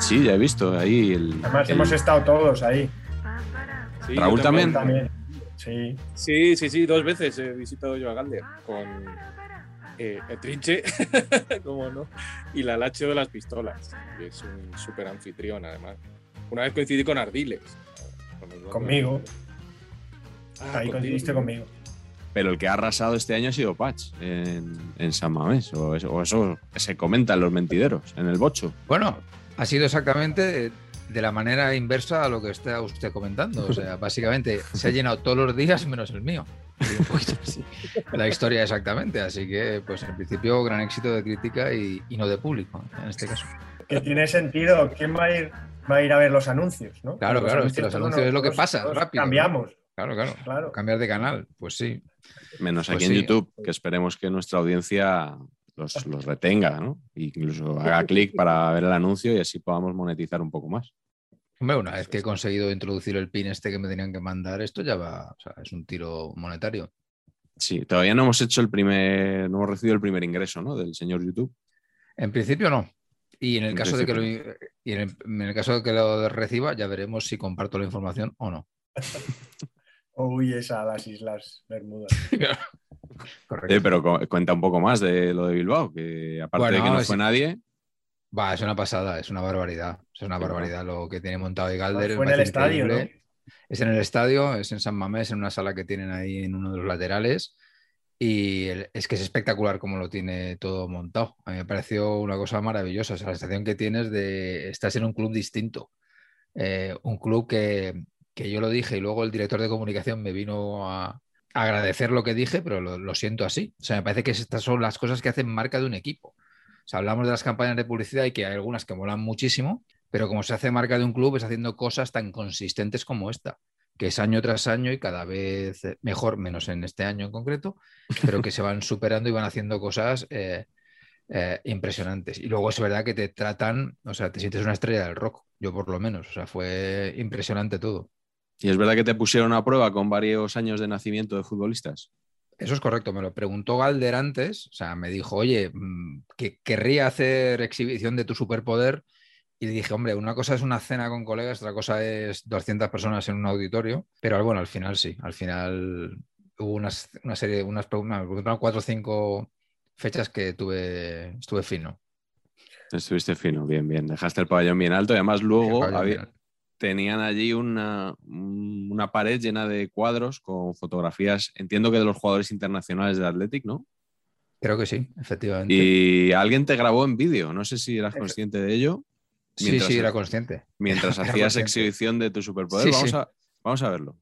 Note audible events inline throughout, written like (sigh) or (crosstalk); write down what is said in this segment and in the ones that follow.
Sí, ya he visto ahí el. Además, el- hemos estado todos ahí. Sí, Raúl también. También. Sí. Sí, sí, sí, dos veces he visitado yo a Galder con eh, el Trinche, (laughs) como no, y la Lacho de las pistolas, que es un súper anfitrión además. Una vez coincidí con Ardiles. con. Conmigo. Ah, Ahí contigo. coincidiste conmigo. Pero el que ha arrasado este año ha sido Patch en, en San Mamés. O eso, o eso se comenta en los mentideros, en el bocho. Bueno, ha sido exactamente de la manera inversa a lo que está usted comentando. O sea, básicamente se ha llenado todos los días menos el mío. Y un poquito así. La historia exactamente. Así que, pues en principio, gran éxito de crítica y, y no de público, en este caso. Que tiene sentido. ¿Quién va a ir, va a, ir a ver los anuncios? ¿no? Claro, Los claro, es que los anuncios es lo que pasa, rápido, ¿no? Cambiamos. Claro, claro. Claro. Cambiar de canal, pues sí. Menos Pues aquí sí. en YouTube, que esperemos que nuestra audiencia los, los retenga, ¿no? E incluso haga clic para ver el anuncio y así podamos monetizar un poco más. Hombre, una vez que he conseguido introducir el pin este que me tenían que mandar, esto ya va, o sea, es un tiro monetario. Sí, todavía no hemos hecho el primer, no hemos recibido el primer ingreso, ¿no? Del señor YouTube. En principio no. Y en el En caso de que lo, principio y en el, en el caso de que lo reciba, ya veremos si comparto la información o no. (laughs) Uy, esa a las Islas Bermudas. (laughs) Correcto. Eh, pero cu- cuenta un poco más de lo de Bilbao, que aparte de que no es- fue nadie, Va, es una pasada, es una barbaridad. Es una Sí, ¿no? barbaridad lo que tiene montado y Galder. Fue en el estadio, ¿no? Es en el estadio, es en San Mamés, en una sala que tienen ahí en uno de los laterales. Y el- es que es espectacular cómo lo tiene todo montado. A mí me pareció una cosa maravillosa. O sea, la sensación que tienes de estás en un club distinto. Eh, un club que, que yo lo dije y luego el director de comunicación me vino a, agradecer lo que dije, pero lo, lo siento así. O sea, me parece que estas son las cosas que hacen marca de un equipo. O sea, hablamos de las campañas de publicidad y que hay algunas que molan muchísimo, pero como se hace marca de un club es haciendo cosas tan consistentes como esta, que es año tras año y cada vez mejor, menos en este año en concreto, pero que se van (laughs) superando y van haciendo cosas eh, eh, impresionantes. Y luego es verdad que te tratan, o sea, te sientes una estrella del rock, yo por lo menos, o sea, fue impresionante todo. Y es verdad que te pusieron a prueba con varios años de nacimiento de futbolistas. Eso es correcto, me lo preguntó Galder antes, o sea, me dijo, oye, mm, que querría hacer exhibición de tu superpoder. Y le dije, hombre, una cosa es una cena con colegas, otra cosa es 200 personas en un auditorio, pero bueno, al final sí, al final hubo unas, una serie, unas preguntas, me preguntaron cuatro o cinco fechas que tuve, estuve fino. Estuviste fino, bien, bien. Dejaste el pabellón bien alto y además luego había-. Tenían allí una, un- una pared llena de cuadros con fotografías, entiendo que de los jugadores internacionales del Athletic, ¿no? Creo que sí, efectivamente. Y alguien te grabó en vídeo, no sé si eras consciente de ello, sí, mientras- sí, era consciente. mientras (laughs) Era hacías consciente. exhibición de tu superpoder. Sí, vamos, sí. A, vamos a verlo.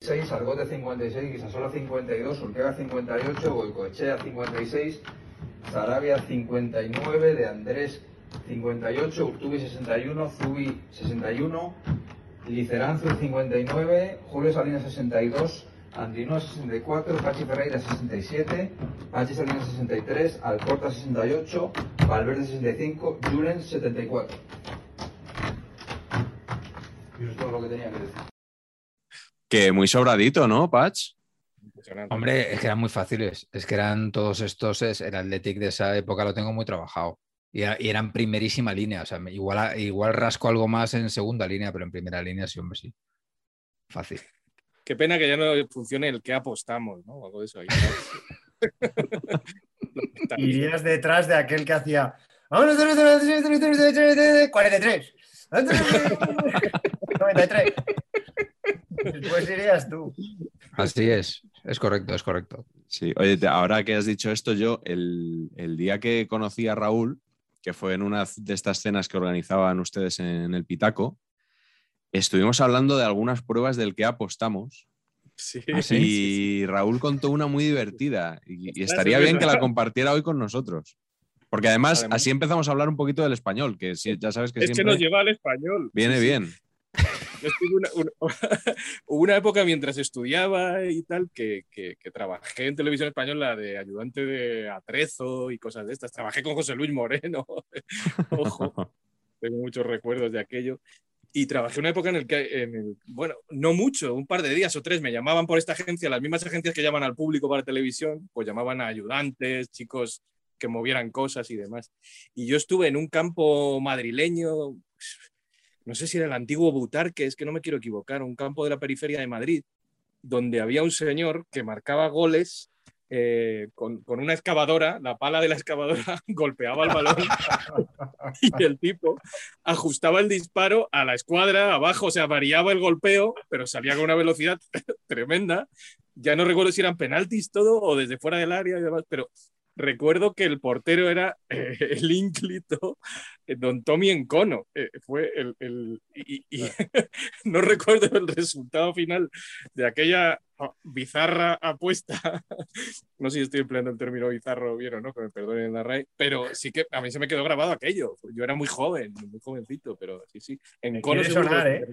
6, Argote 56, Guisasola 52, Urquega 58, Goicoechea 56, Sarabia 59, De Andrés 58, Urtubi 61, Zubi 61, Licerancio 59, Julio Salinas 62, Andino 64, Pachi Ferreira 67, Pachi Salinas 63, Alcorta 68, Valverde 65, Julen 74. Y eso es todo lo que tenía que decir. Que muy sobradito, ¿no, Patch? Impresionante. Hombre, es que eran muy fáciles. Es que eran todos estos, es- el Athletic de esa época lo tengo muy trabajado. Y, era- y eran primerísima línea. O sea, igual, igual rasco algo más en segunda línea, pero en primera línea sí, hombre, sí. Fácil. Qué pena que ya no funcione el que apostamos, ¿no? Algo de eso. ahí. Irías detrás de aquel que hacía. ¡Vámonos! 43. 93. Después irías tú. Así es. Es correcto, es correcto. Sí, oye, ahora que has dicho esto, yo el, el día que conocí a Raúl, que fue en una de estas cenas que organizaban ustedes en el Pitaco, estuvimos hablando de algunas pruebas del que apostamos Sí. ¿Ah, sí? y Raúl contó una muy divertida y, estaría es bien que la compartiera hoy con nosotros. Porque además, Además- así empezamos a hablar un poquito del español, que sí, ya sabes que Es que siempre nos lleva al español. viene Sí, sí. bien. Yo una, una- (laughs) hubo una época mientras estudiaba y tal que, que- que trabajé en televisión española de ayudante de atrezo y cosas de estas. Trabajé con José Luis Moreno. (laughs) Tengo muchos recuerdos de aquello. Y trabajé una época en el que, bueno, no mucho, un par de días o tres, me llamaban por esta agencia, las mismas agencias que llaman al público para televisión, pues llamaban a ayudantes, chicos que movieran cosas y demás. Y yo estuve en un campo madrileño, no sé si era el antiguo Butarque, es que no me quiero equivocar, un campo de la periferia de Madrid, donde había un señor que marcaba goles eh, con, con una excavadora, la pala de la excavadora (laughs) golpeaba el balón (laughs) y el tipo ajustaba el disparo a la escuadra abajo, o sea, variaba el golpeo, pero salía con una velocidad (laughs) tremenda. Ya no recuerdo si eran penaltis todo o desde fuera del área y demás, pero recuerdo que el portero era eh, (laughs) el ínclito eh, don Tommy Encono. Eh, fue el, el- y, y- (laughs) no recuerdo el resultado final de aquella ah, bizarra apuesta. (laughs) no sé si estoy empleando el término bizarro bien o no, que me perdonen la RAE, pero sí que a mí se me quedó grabado aquello. Yo era muy joven, muy jovencito, pero sí, sí. Encono sonar, ¿eh?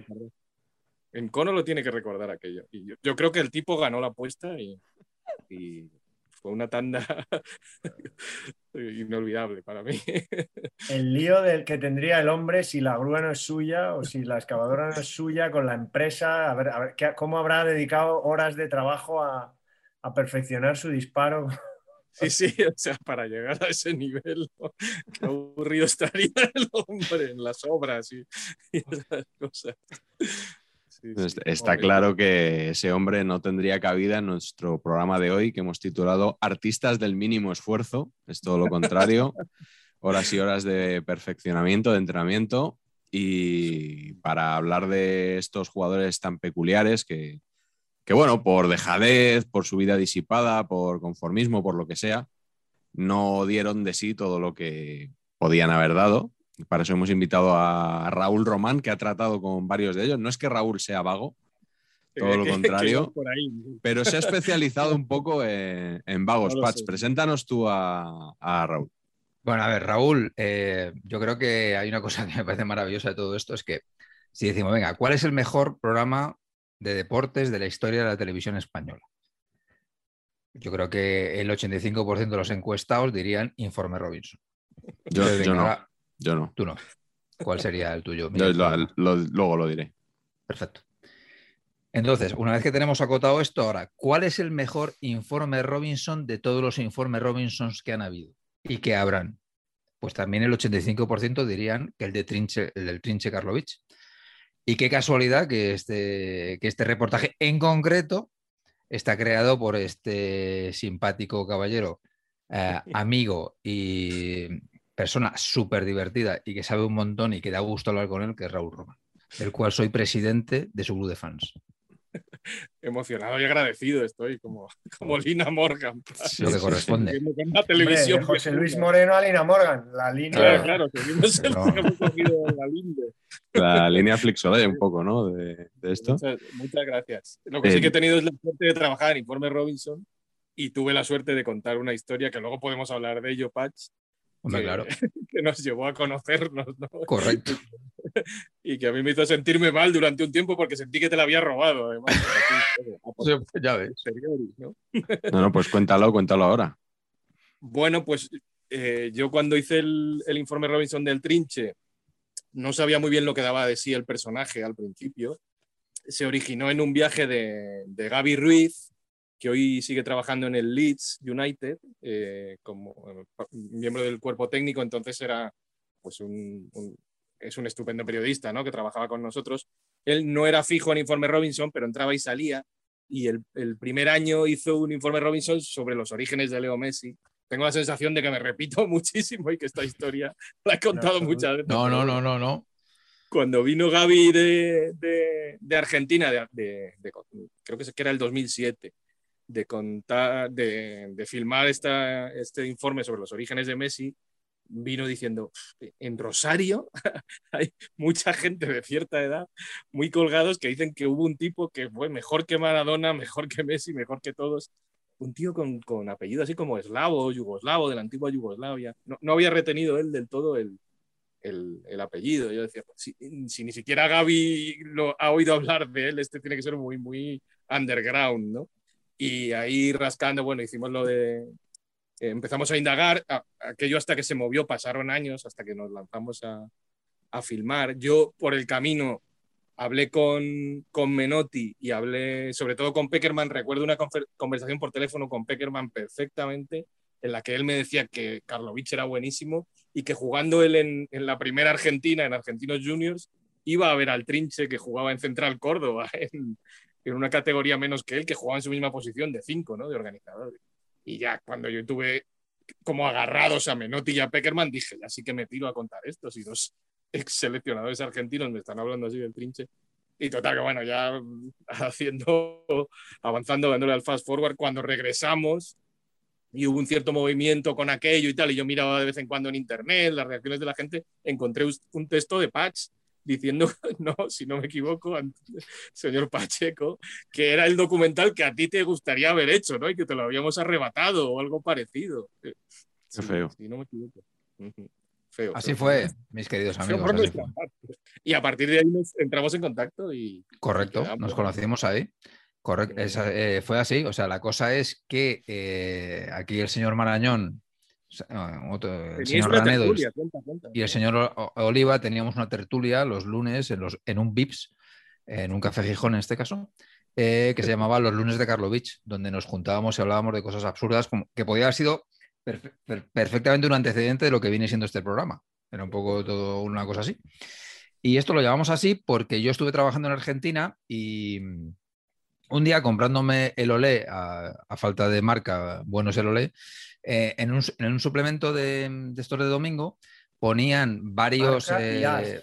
Encono lo tiene que recordar aquello. Y yo, yo creo que el tipo ganó la apuesta y fue una tanda (laughs) inolvidable para mí. El lío del que tendría el hombre si la grúa no es suya o si la excavadora no es suya con la empresa. A ver, a ver ¿qué- cómo habrá dedicado horas de trabajo a, a perfeccionar su disparo. Sí, sí, o sea, para llegar a ese nivel, ¿no? qué aburrido estaría el hombre en las obras y, y esas cosas. Sí, sí, Está- claro que ese hombre no tendría cabida en nuestro programa de hoy que hemos titulado Artistas del mínimo esfuerzo. Es todo lo contrario. (laughs) Horas y horas de perfeccionamiento, de entrenamiento. Y para hablar de estos jugadores tan peculiares que, que, bueno, por dejadez, por su vida disipada, por conformismo, por lo que sea, no dieron de sí todo lo que podían haber dado. Para eso hemos invitado a Raúl Román, que ha tratado con varios de ellos. No es que Raúl sea vago, todo lo (laughs) contrario. iba por ahí. pero se ha (laughs) especializado un poco en, en vagos. No preséntanos tú a, a Raúl. Bueno, a ver, Raúl, eh, yo creo que hay una cosa (laughs) que me parece maravillosa de todo esto, es que si decimos, venga, ¿cuál es el mejor programa de deportes de la historia de la televisión española? Yo creo que el 85% de los encuestados dirían Informe Robinson. Yo, Entonces, yo venga, no, ahora yo no. tú no. ¿Cuál sería el tuyo? Yo Miguel? lo- lo- luego lo diré. Perfecto. Entonces, una vez que tenemos acotado esto, ahora, ¿cuál es el mejor informe Robinson de todos los informes Robinsons que han habido y que habrán? Pues también el 85% dirían que el, de Trinche, el del Trinche Karlovich. Y qué casualidad que este, que este reportaje en concreto está creado por este simpático caballero, eh, (laughs) amigo y persona súper divertida y que sabe un montón y que da gusto hablar con él, que es Raúl Roma, del cual soy presidente de su club de fans. (laughs) Emocionado y agradecido estoy, como, como Lina Morgan. Lo que corresponde. Viendo con la Hombre, televisión. de José Luis Moreno a Lina Morgan. La línea. Claro, claro, seguimos el No. que hemos cogido en la linde. La línea Flixolay un poco, ¿no? De, de esto. Muchas, muchas gracias. Lo que Eh, sí que he tenido es la suerte de trabajar en Informe Robinson y tuve la suerte de contar una historia que luego podemos hablar de ello, Patch, Hombre, que, claro. (laughs) que nos llevó a conocernos, ¿no? Correcto. (laughs) Y que a mí me hizo sentirme mal durante un tiempo porque sentí que te la había robado, además. (laughs) Sí, ya ves. ¿no? No, no, pues cuéntalo, cuéntalo ahora. Bueno, pues eh, yo cuando hice el, el informe Robinson del Trinche, no sabía muy bien lo que daba de sí el personaje al principio. Se originó en un viaje de, de Gaby Ruiz, que hoy sigue trabajando en el Leeds United eh, como eh, miembro del cuerpo técnico, entonces era pues un, un- es un estupendo periodista ¿no? que trabajaba con nosotros. Él no era fijo en Informe Robinson, pero entraba y salía. Y el, el primer año hizo un Informe Robinson sobre los orígenes de Leo Messi. Tengo la sensación de que me repito (laughs) muchísimo y que esta historia la he contado absoluto. muchas veces. No, no, no, no, no. cuando vino Gaby de, de- de Argentina, de, creo que era el 2007, de, contar, de, de filmar esta, este informe sobre los orígenes de Messi, vino diciendo, en Rosario (laughs) hay mucha gente de cierta edad muy colgados que dicen que hubo un tipo que fue mejor que Maradona, mejor que Messi, mejor que todos. Un tío con, con apellido así como eslavo, yugoslavo, de la antigua Yugoslavia. No, no había retenido él del todo el, el, el apellido. Yo decía, si, si ni siquiera Gaby lo ha oído hablar de él, este tiene que ser muy, muy underground, ¿no? Y ahí rascando, bueno, hicimos lo de... eh, empezamos a indagar, a- aquello hasta que se movió, pasaron años hasta que nos lanzamos a, a filmar. Yo por el camino hablé con, con Menotti y hablé sobre todo con Peckerman. Recuerdo una conversación por teléfono con Peckerman perfectamente, en la que él me decía que Karlovich era buenísimo y que jugando él en, en la primera Argentina, en Argentinos Juniors, iba a ver al Trinche que jugaba en Central Córdoba, (laughs) en una categoría menos que él, que jugaba en su misma posición de cinco, ¿no? De organizador. Y ya cuando yo tuve como agarrados a Menotti y a Peckerman, dije, ya sí que me tiro a contar esto, si dos ex seleccionadores argentinos me están hablando así del Trinche. Y total, que bueno, ya haciendo, avanzando, dándole al fast forward, cuando regresamos y hubo un cierto movimiento con aquello y tal, y yo miraba de vez en cuando en internet las reacciones de la gente, encontré un texto de Patch diciendo, (laughs) no, si no me equivoco, señor Pacheco, que era el documental que a ti te gustaría haber hecho, ¿no? Y que te lo habíamos arrebatado o algo parecido. Eh, Qué feo. Si no me equivoco. Feo. Así feo. fue, mis queridos amigos. así fue. Y a partir de ahí nos entramos en contacto y Correcto, nos conocimos ahí. Correcto, esa- eh, fue así. O sea, la cosa es que eh, aquí el señor Marañón, eh, otro- el señor Ranedo y el- tertulia, cuenta, cuenta. y el señor Oliva teníamos una tertulia los lunes en, los, en un VIPS, en un café Gijón en este caso, eh, que se llamaba Los lunes de Karlovich, donde nos juntábamos y hablábamos de cosas absurdas, como, que podía haber sido perfe- per- perfectamente un antecedente de lo que viene siendo este programa. Era un poco todo una cosa así. Y esto lo llamamos así porque yo estuve trabajando en Argentina y mm, un día comprándome el Olé, a, a falta de marca, bueno es el Olé, eh, en, un, en un suplemento de, de estos de domingo ponían varios... Eh,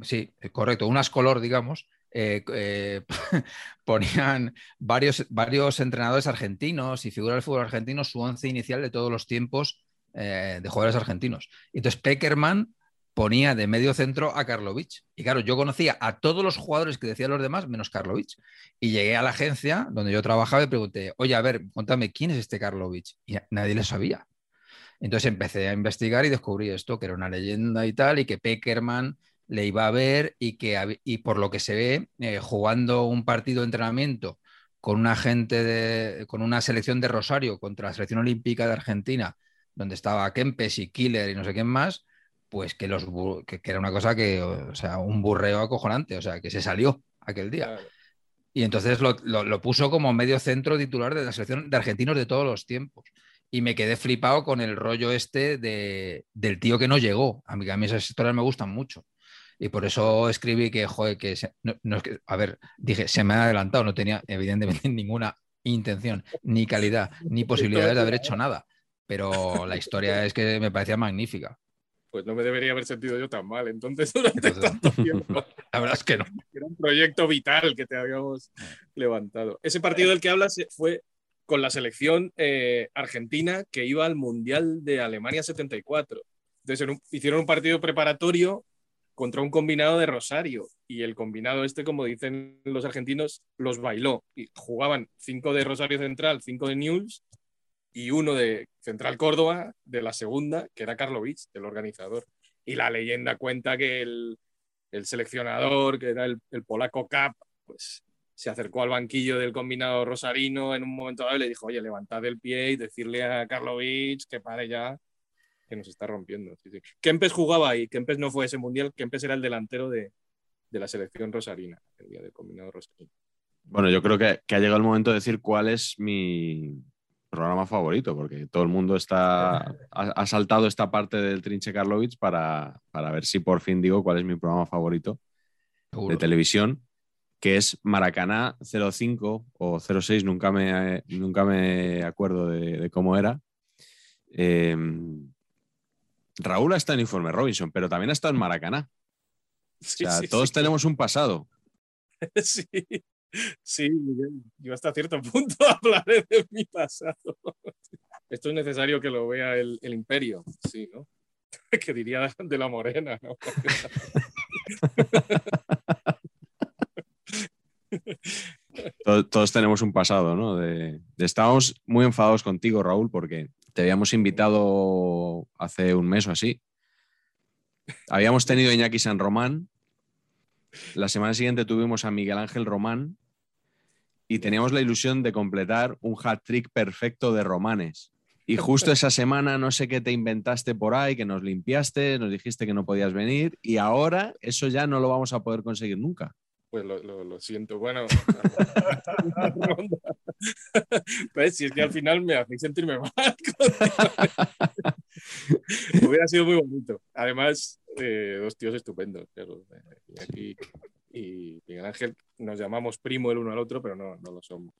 sí, correcto, unas color, digamos. eh, eh, (laughs) ponían varios, varios entrenadores argentinos y figuras del fútbol argentino su once inicial de todos los tiempos eh, de jugadores argentinos. Y entonces Peckerman ponía de medio centro a Karlovich. Y claro, yo conocía a todos los jugadores que decían los demás, menos Karlovich. Y llegué a la agencia donde yo trabajaba y pregunté, oye, a ver, contame, ¿quién es este Karlovich? Y nadie le sabía. Entonces empecé a investigar y descubrí esto, que era una leyenda y tal, y que Peckerman le iba a ver y que y por lo que se ve, eh, jugando un partido de entrenamiento con una gente de, con una selección de Rosario contra la selección olímpica de Argentina, donde estaba Kempes y Killer y no sé quién más, pues que, los, que, que era una cosa que, o sea, un burreo acojonante, o sea, que se salió aquel día. Claro. Y entonces lo, lo- lo puso como medio centro titular de la selección de argentinos de todos los tiempos. Y me quedé flipado con el rollo este de, del tío que no llegó. A mí, a mí esas historias me gustan mucho. Y por eso escribí que, joder, que, se- no- no es que- a ver, dije, se me ha adelantado, no tenía evidentemente (laughs) ninguna intención, ni calidad, ni posibilidades de haber hecho (laughs) nada. Pero la historia es que me parecía magnífica. Pues no me debería haber sentido yo tan mal entonces (laughs) durante Entonces- tanto (laughs) tiempo. La verdad es que no. (laughs) Era un proyecto vital que te habíamos levantado. Ese partido del que hablas eh, fue con la selección eh, argentina que iba al Mundial de Alemania 74. Entonces en un- hicieron un partido preparatorio contra un combinado de Rosario y el combinado este, como dicen los argentinos, los bailó. Y jugaban cinco de Rosario Central, cinco de Newell's y uno de Central Córdoba, de la segunda, que era Karlovich, el organizador. Y la leyenda cuenta que el, el seleccionador, que era el, el polaco Cap, pues se acercó al banquillo del combinado rosarino en un momento dado y le dijo, oye, levantad el pie y decirle a Karlovic que pare ya, que nos está rompiendo. Sí, sí. Kempes jugaba ahí, Kempes no fue ese mundial, Kempes era el delantero de, de la selección rosarina, el día del combinado rosarino. Bueno, yo creo que, que ha llegado el momento de decir cuál es mi programa favorito, porque todo el mundo está, ha, ha saltado esta parte del Trinche Karlovic para, para ver si por fin digo cuál es mi programa favorito Seguro. de televisión, que es Maracaná 05 o 06, nunca me, nunca me acuerdo de, de cómo era. Eh, Raúl ha estado en Informe Robinson, pero también ha estado en Maracaná. Sí, O sea, sí, todos sí, tenemos un pasado. (laughs) Sí, sí. Yo hasta cierto (laughs) punto hablaré de mi pasado. Esto es necesario que lo vea el, imperio, sí, ¿no? (laughs) Que diría de la morena, ¿no? (laughs) To- Todos tenemos un pasado, ¿no? De, estábamos muy enfadados contigo, Raúl, porque te habíamos invitado hace un mes o así. Habíamos tenido a Iñaki San Román. La semana siguiente tuvimos a Miguel Ángel Román y teníamos la ilusión de completar un hat trick perfecto de romanes. Y justo esa semana no sé qué te inventaste por ahí, que nos limpiaste, nos dijiste que no podías venir y ahora eso ya no lo vamos a poder conseguir nunca. Pues lo, lo- lo siento. Bueno, (laughs) pues si es que al final me hacéis sentirme mal. (laughs) Hubiera sido muy bonito. Además, eh, dos tíos estupendos. claro, eh, Iñaki y Miguel Ángel nos llamamos primo el uno al otro, pero no, no lo somos.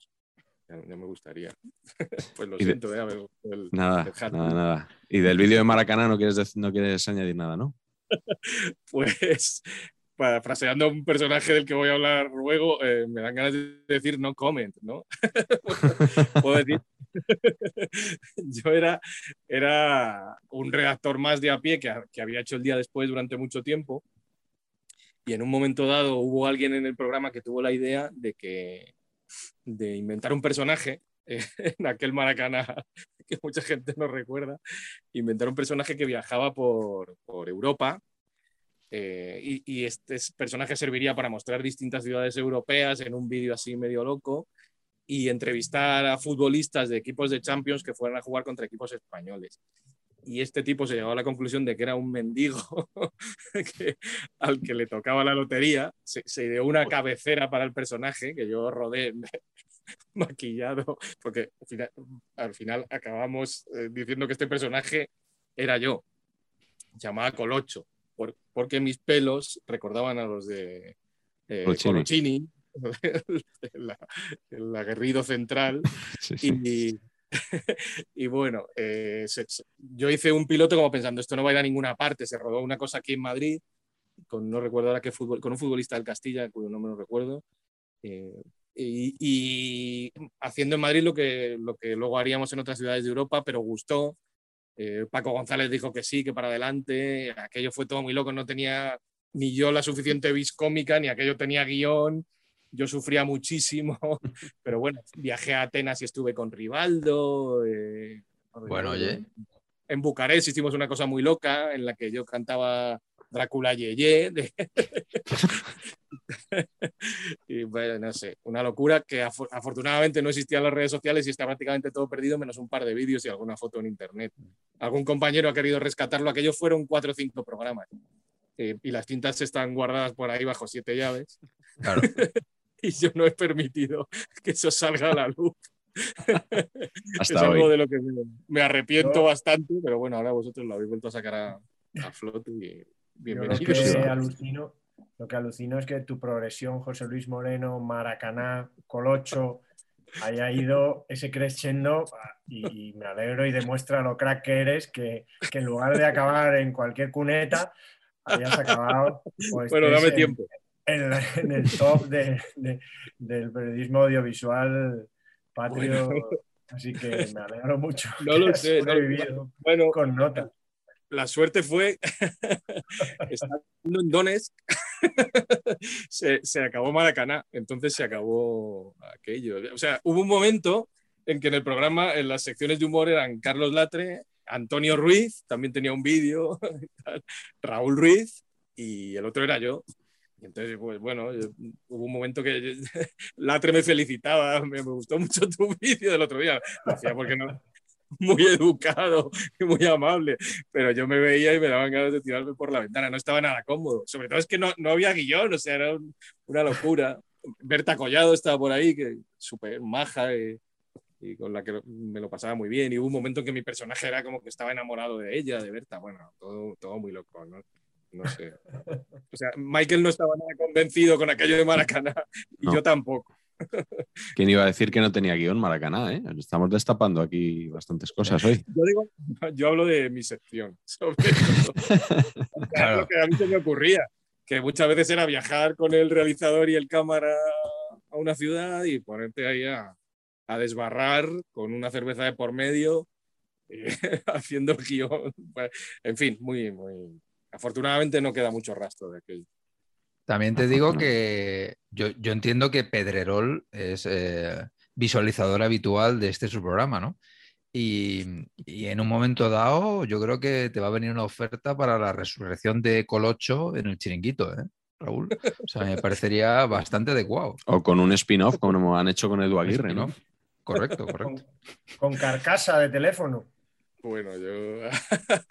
Ya, ya me gustaría. (laughs) Pues lo Y de- siento, eh, el- Nada, el nada, nada. Y del vídeo de Maracaná no quieres, no quieres añadir nada, ¿no? (laughs) Pues, parafraseando a un personaje del que voy a hablar luego, eh, me dan ganas de decir no comment, ¿no? (laughs) Puedo decir. (laughs) Yo era, era un redactor más de a pie que, que había hecho el día después durante mucho tiempo. Y en un momento dado hubo alguien en el programa que tuvo la idea de que de inventar un personaje eh, (laughs) en aquel Maracaná que mucha gente no recuerda, inventar un personaje que viajaba por, por Europa eh, y, y este personaje serviría para mostrar distintas ciudades europeas en un vídeo así medio loco y entrevistar a futbolistas de equipos de Champions que fueran a jugar contra equipos españoles. Y este tipo se llegó a la conclusión de que era un mendigo (laughs) que, al que le tocaba la lotería. Se, se ideó una cabecera para el personaje que yo rodé (laughs) maquillado, porque al final, al final acabamos eh, diciendo que este personaje era yo, llamada Colocho, por- porque mis pelos recordaban a los de eh, (laughs) el, el aguerrido central. (laughs) Sí, sí. Y, (laughs) y bueno, eh, se- yo hice un piloto como pensando, esto no va a ir a ninguna parte. Se rodó una cosa aquí en Madrid, con, no recuerdo ahora qué fútbol, con un futbolista del Castilla, cuyo nombre no recuerdo. eh, y, y haciendo en Madrid lo que, lo que luego haríamos en otras ciudades de Europa, pero gustó. Eh, Paco González dijo que sí, que para adelante. Aquello fue todo muy loco, no tenía ni yo la suficiente vis cómica, ni aquello tenía guion. Yo sufría muchísimo, (laughs) pero bueno, viajé a Atenas y estuve con Rivaldo. eh, no Bueno, oye. En Bucarest hicimos una cosa muy loca en la que yo cantaba Drácula Yeye. de- (laughs) (laughs) y bueno, no sé, una locura que afo- afortunadamente no existían las redes sociales y está prácticamente todo perdido, menos un par de vídeos y alguna foto en internet. Algún compañero ha querido rescatarlo, aquellos fueron cuatro o cinco programas. Eh, y las cintas están guardadas por ahí bajo siete llaves Claro. (laughs) y yo no he permitido que eso salga a la luz. (laughs) es algo hoy. de lo que me, me arrepiento Yo- bastante, pero bueno, ahora vosotros lo habéis vuelto a sacar a, a flote y Yo lo bienvenidos. que alucino, lo que alucino es que tu progresión, José Luis Moreno, Maracaná, Colocho, haya ido ese crescendo y, me alegro y demuestra lo crack que eres, que, que en lugar de acabar en cualquier cuneta, hayas acabado pues, Bueno, dame en- tiempo. En, la- en el top de- de- del periodismo audiovisual patrio. Bueno. Así que me alegro mucho. No lo sé, no- Bueno, con nota. La suerte fue (laughs) estando en Donetsk (laughs) se, se acabó Maracaná, entonces se acabó aquello. O sea, hubo un momento en que en el programa, en las secciones de humor eran Carlos Latre, Antonio Ruiz, también tenía un vídeo, (laughs) Raúl Ruiz, y el otro era yo. Entonces, pues bueno, hubo un momento que Latre me felicitaba, me, me gustó mucho tu vídeo del otro día. Lo hacía porque no, muy educado y muy amable, pero yo me veía y me daban ganas de tirarme por la ventana, no estaba nada cómodo, sobre todo es que no, no había guion, o sea, era un- una locura. Berta Collado estaba por ahí, que súper maja y, y con la que me lo pasaba muy bien, y hubo un momento en que mi personaje era como que estaba enamorado de ella, de Berta, bueno, todo, todo muy loco, ¿no? No sé. O sea, Michael no estaba nada convencido con aquello de Maracaná y No. yo tampoco. (laughs) ¿Quién iba a decir que no tenía guion Maracaná? eh? Estamos destapando aquí bastantes cosas hoy. (laughs) Yo digo, (laughs) yo hablo de mi sección, sobre todo. Claro. lo que a mí se me ocurría, que muchas veces era viajar con el realizador y el cámara a una ciudad y ponerte ahí a, a desbarrar con una cerveza de por medio, eh, haciendo guion. Pues, En fin, muy, muy. Afortunadamente no queda mucho rastro de aquello. También te digo que yo, yo entiendo que Pedrerol es eh, visualizador habitual de este su programa, ¿no? Y, y en un momento dado, yo creo que te va a venir una oferta para la resurrección de Colocho en el chiringuito, ¿eh, Raúl? O sea, me parecería bastante adecuado. O con un spin-off, como han hecho con Edu Aguirre, ¿no? Correcto, (laughs) Con, correcto. con carcasa de teléfono. Bueno, yo.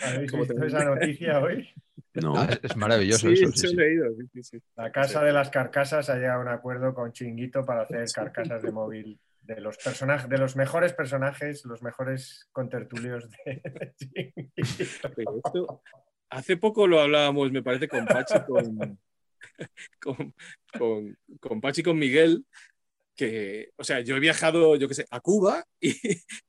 ¿Habéis (laughs) Como visto esa noticia hoy? No. Ah, es maravilloso (laughs) Sí, eso. yo sí, he sí. leído, sí, sí, sí. La casa de las carcasas ha llegado a un acuerdo con Chinguito para hacer carcasas de móvil de los personajes, de los mejores personajes, los mejores contertulios de. Pero esto, hace poco lo hablábamos, me parece, con Pachi, con, (laughs) con, con, con Pachi y con Miguel, que, o sea, yo he viajado, yo qué sé, a Cuba y,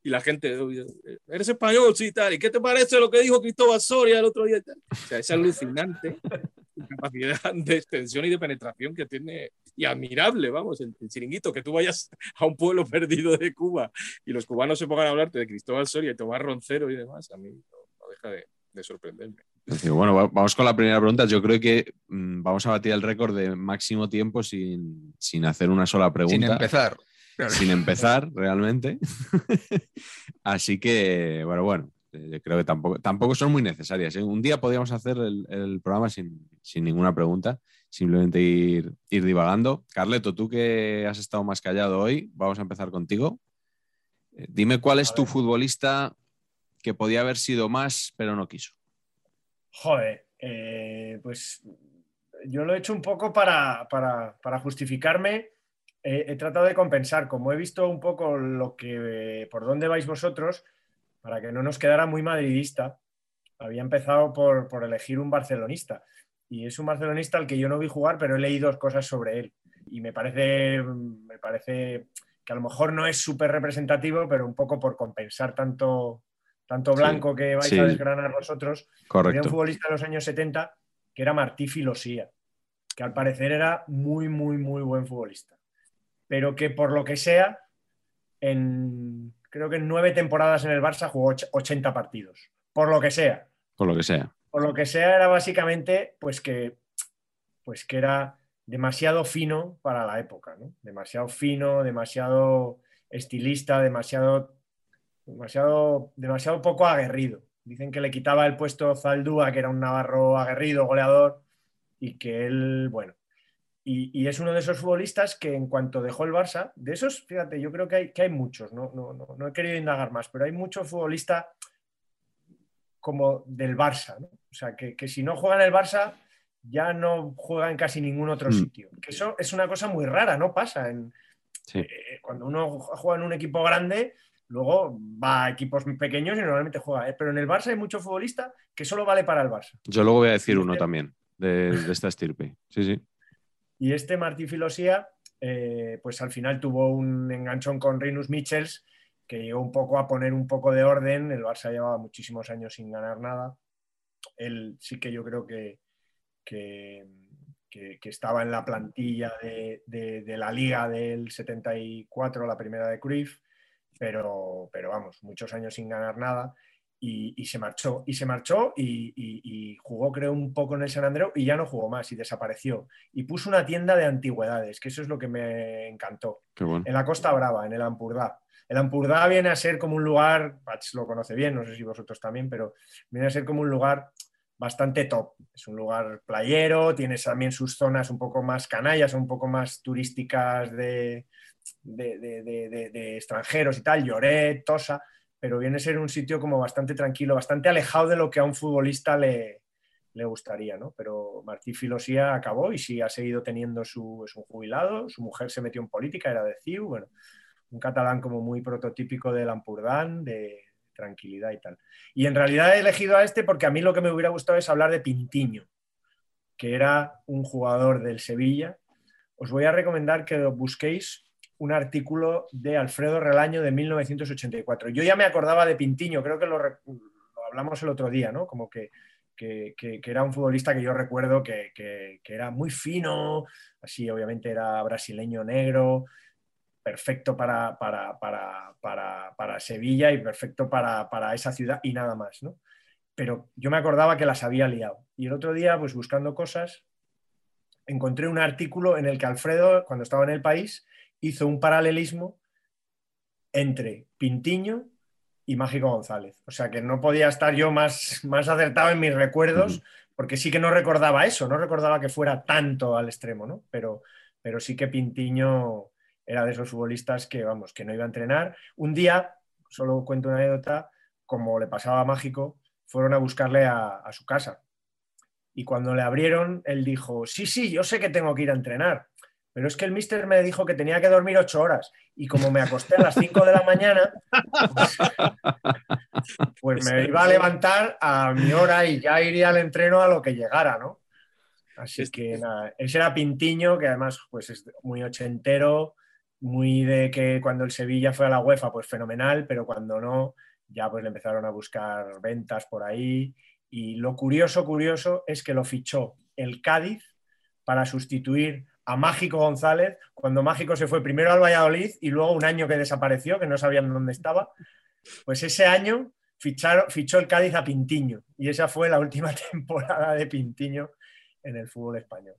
y la gente, "Oye, eres español, sí, tal, ¿y qué te parece lo que dijo Cristóbal Soria el otro día? tal? O sea, es alucinante (laughs) la capacidad de extensión y de penetración que tiene, y admirable, vamos, el, el chiringuito, que tú vayas a un pueblo (laughs) perdido de Cuba y los cubanos se pongan a hablarte de Cristóbal Soria y Tomás Roncero y demás, a mí no, no deja de, de sorprenderme. Bueno, va- vamos con la primera pregunta. Yo creo que mm, vamos a batir el récord de máximo tiempo sin, sin hacer una sola pregunta. Sin empezar. sin empezar realmente. (laughs) Así que, bueno, bueno, eh, yo creo que tampoco, tampoco son muy necesarias. ¿eh? Un día podríamos hacer el, el programa sin, sin ninguna pregunta, simplemente ir, ir divagando. Carleto, tú que has estado más callado hoy, vamos a empezar contigo. Eh, Dime cuál es tu futbolista que podía haber sido más, pero no quiso. Joder, eh, pues yo lo he hecho un poco para, para- para justificarme. Eh, he tratado de compensar, como he visto un poco lo que por dónde vais vosotros, para que no nos quedara muy madridista. Había empezado por, por elegir un barcelonista. Y es un barcelonista al que yo no vi jugar, pero he leído cosas sobre él. Y me parece, me parece que a lo mejor no es súper representativo, pero un poco por compensar tanto, tanto Sí, blanco que vais sí. a desgranar vosotros. Había un Correcto. futbolista de los años 70 que era Martí Filosía, que al parecer era muy, muy, muy buen futbolista. Pero que por lo que sea, en, creo que en nueve temporadas en el Barça jugó och- 80 partidos. Por lo que sea. Por lo que sea. Por lo que sea era básicamente pues que, pues que era demasiado fino para la época. ¿no? Demasiado fino, demasiado estilista, demasiado, demasiado, demasiado poco aguerrido. Dicen que le quitaba el puesto Zaldúa, que era un navarro aguerrido, goleador, y que él, bueno. Y, y es uno de esos futbolistas que en cuanto dejó el Barça, de esos, fíjate, yo creo que hay, que hay muchos, no, no, no, no he querido indagar más, pero hay muchos futbolistas como del Barça, ¿no? O sea, que, que si no juega en el Barça, ya no juega en casi ningún otro Mm. sitio. Que eso es una cosa muy rara, no pasa. En, Sí. eh, cuando uno juega en un equipo grande, luego va a equipos pequeños y normalmente juega. ¿eh? Pero en el Barça hay muchos futbolistas que solo vale para el Barça. Yo luego voy a decir uno Este- también de, de esta estirpe. Sí, sí. Y este Martí Filosía, eh, pues al final tuvo un enganchón con Rinus Michels, que llegó un poco a poner un poco de orden. El Barça llevaba muchísimos años sin ganar nada. Él sí que yo creo que, que, que- que estaba en la plantilla de, de- de la liga del 74, la primera de Cruyff, pero, pero vamos, muchos años sin ganar nada. y, se marchó. Y se marchó y, jugó, creo, un poco en el San Andreu y ya no jugó más y desapareció. Y puso una tienda de antigüedades, que eso es lo que me encantó. En la Costa Brava, en el Ampurdá. El Ampurdá viene a ser como un lugar, Pats lo conoce bien, no sé si vosotros también, pero viene a ser como un lugar bastante top. Es un lugar playero, tiene también sus zonas un poco más canallas, un poco más turísticas de, de, extranjeros y tal, Lloret, Tosa, pero viene a ser un sitio como bastante tranquilo, bastante alejado de lo que a un futbolista le, le gustaría, ¿no? Pero Martí Filosía acabó y sí ha seguido teniendo su, jubilado, su mujer se metió en política, era de CIU, bueno, un catalán como muy prototípico del Ampurdán, de tranquilidad y tal. Y en realidad he elegido a este porque a mí lo que me hubiera gustado es hablar de Pintiño, que era un jugador del Sevilla. Os voy a recomendar que busquéis un artículo de Alfredo Relaño de 1984. Yo ya me acordaba de Pintiño, creo que lo, hablamos el otro día, ¿no? Como que, era un futbolista que yo recuerdo que, era muy fino, así obviamente era brasileño negro, perfecto para, para, para, Sevilla y perfecto para, esa ciudad y nada más, ¿no? Pero yo me acordaba que las había liado. Y el otro día, pues buscando cosas, encontré un artículo en el que Alfredo, cuando estaba en el país, hizo un paralelismo entre Pintiño y Mágico González. O sea que no podía estar yo más, más acertado en mis recuerdos, porque sí que no recordaba eso, no recordaba que fuera tanto al extremo, ¿no? Pero, pero sí que Pintiño era de esos futbolistas que, vamos, que no iba a entrenar. Un día, solo cuento una anécdota, como le pasaba a Mágico, fueron a buscarle a, a su casa. Y cuando le abrieron, él dijo, sí, sí, yo sé que tengo que ir a entrenar, pero es que el mister me dijo que tenía que dormir ocho horas y como me acosté a las cinco de la mañana, (laughs) pues, me iba a levantar a mi hora y ya iría al entreno a lo que llegara, ¿no? Así que nada, ese era Pintiño, que además pues es muy ochentero, muy de que cuando el Sevilla fue a la UEFA, pues fenomenal, pero cuando no, ya pues le empezaron a buscar ventas por ahí. Y lo curioso, curioso, es que lo fichó el Cádiz para sustituir a Mágico González, cuando Mágico se fue primero al Valladolid y luego un año que desapareció, que no sabían dónde estaba, pues ese año ficharon, fichó el Cádiz a Pintiño y esa fue la última (laughs) temporada de Pintiño en el fútbol español.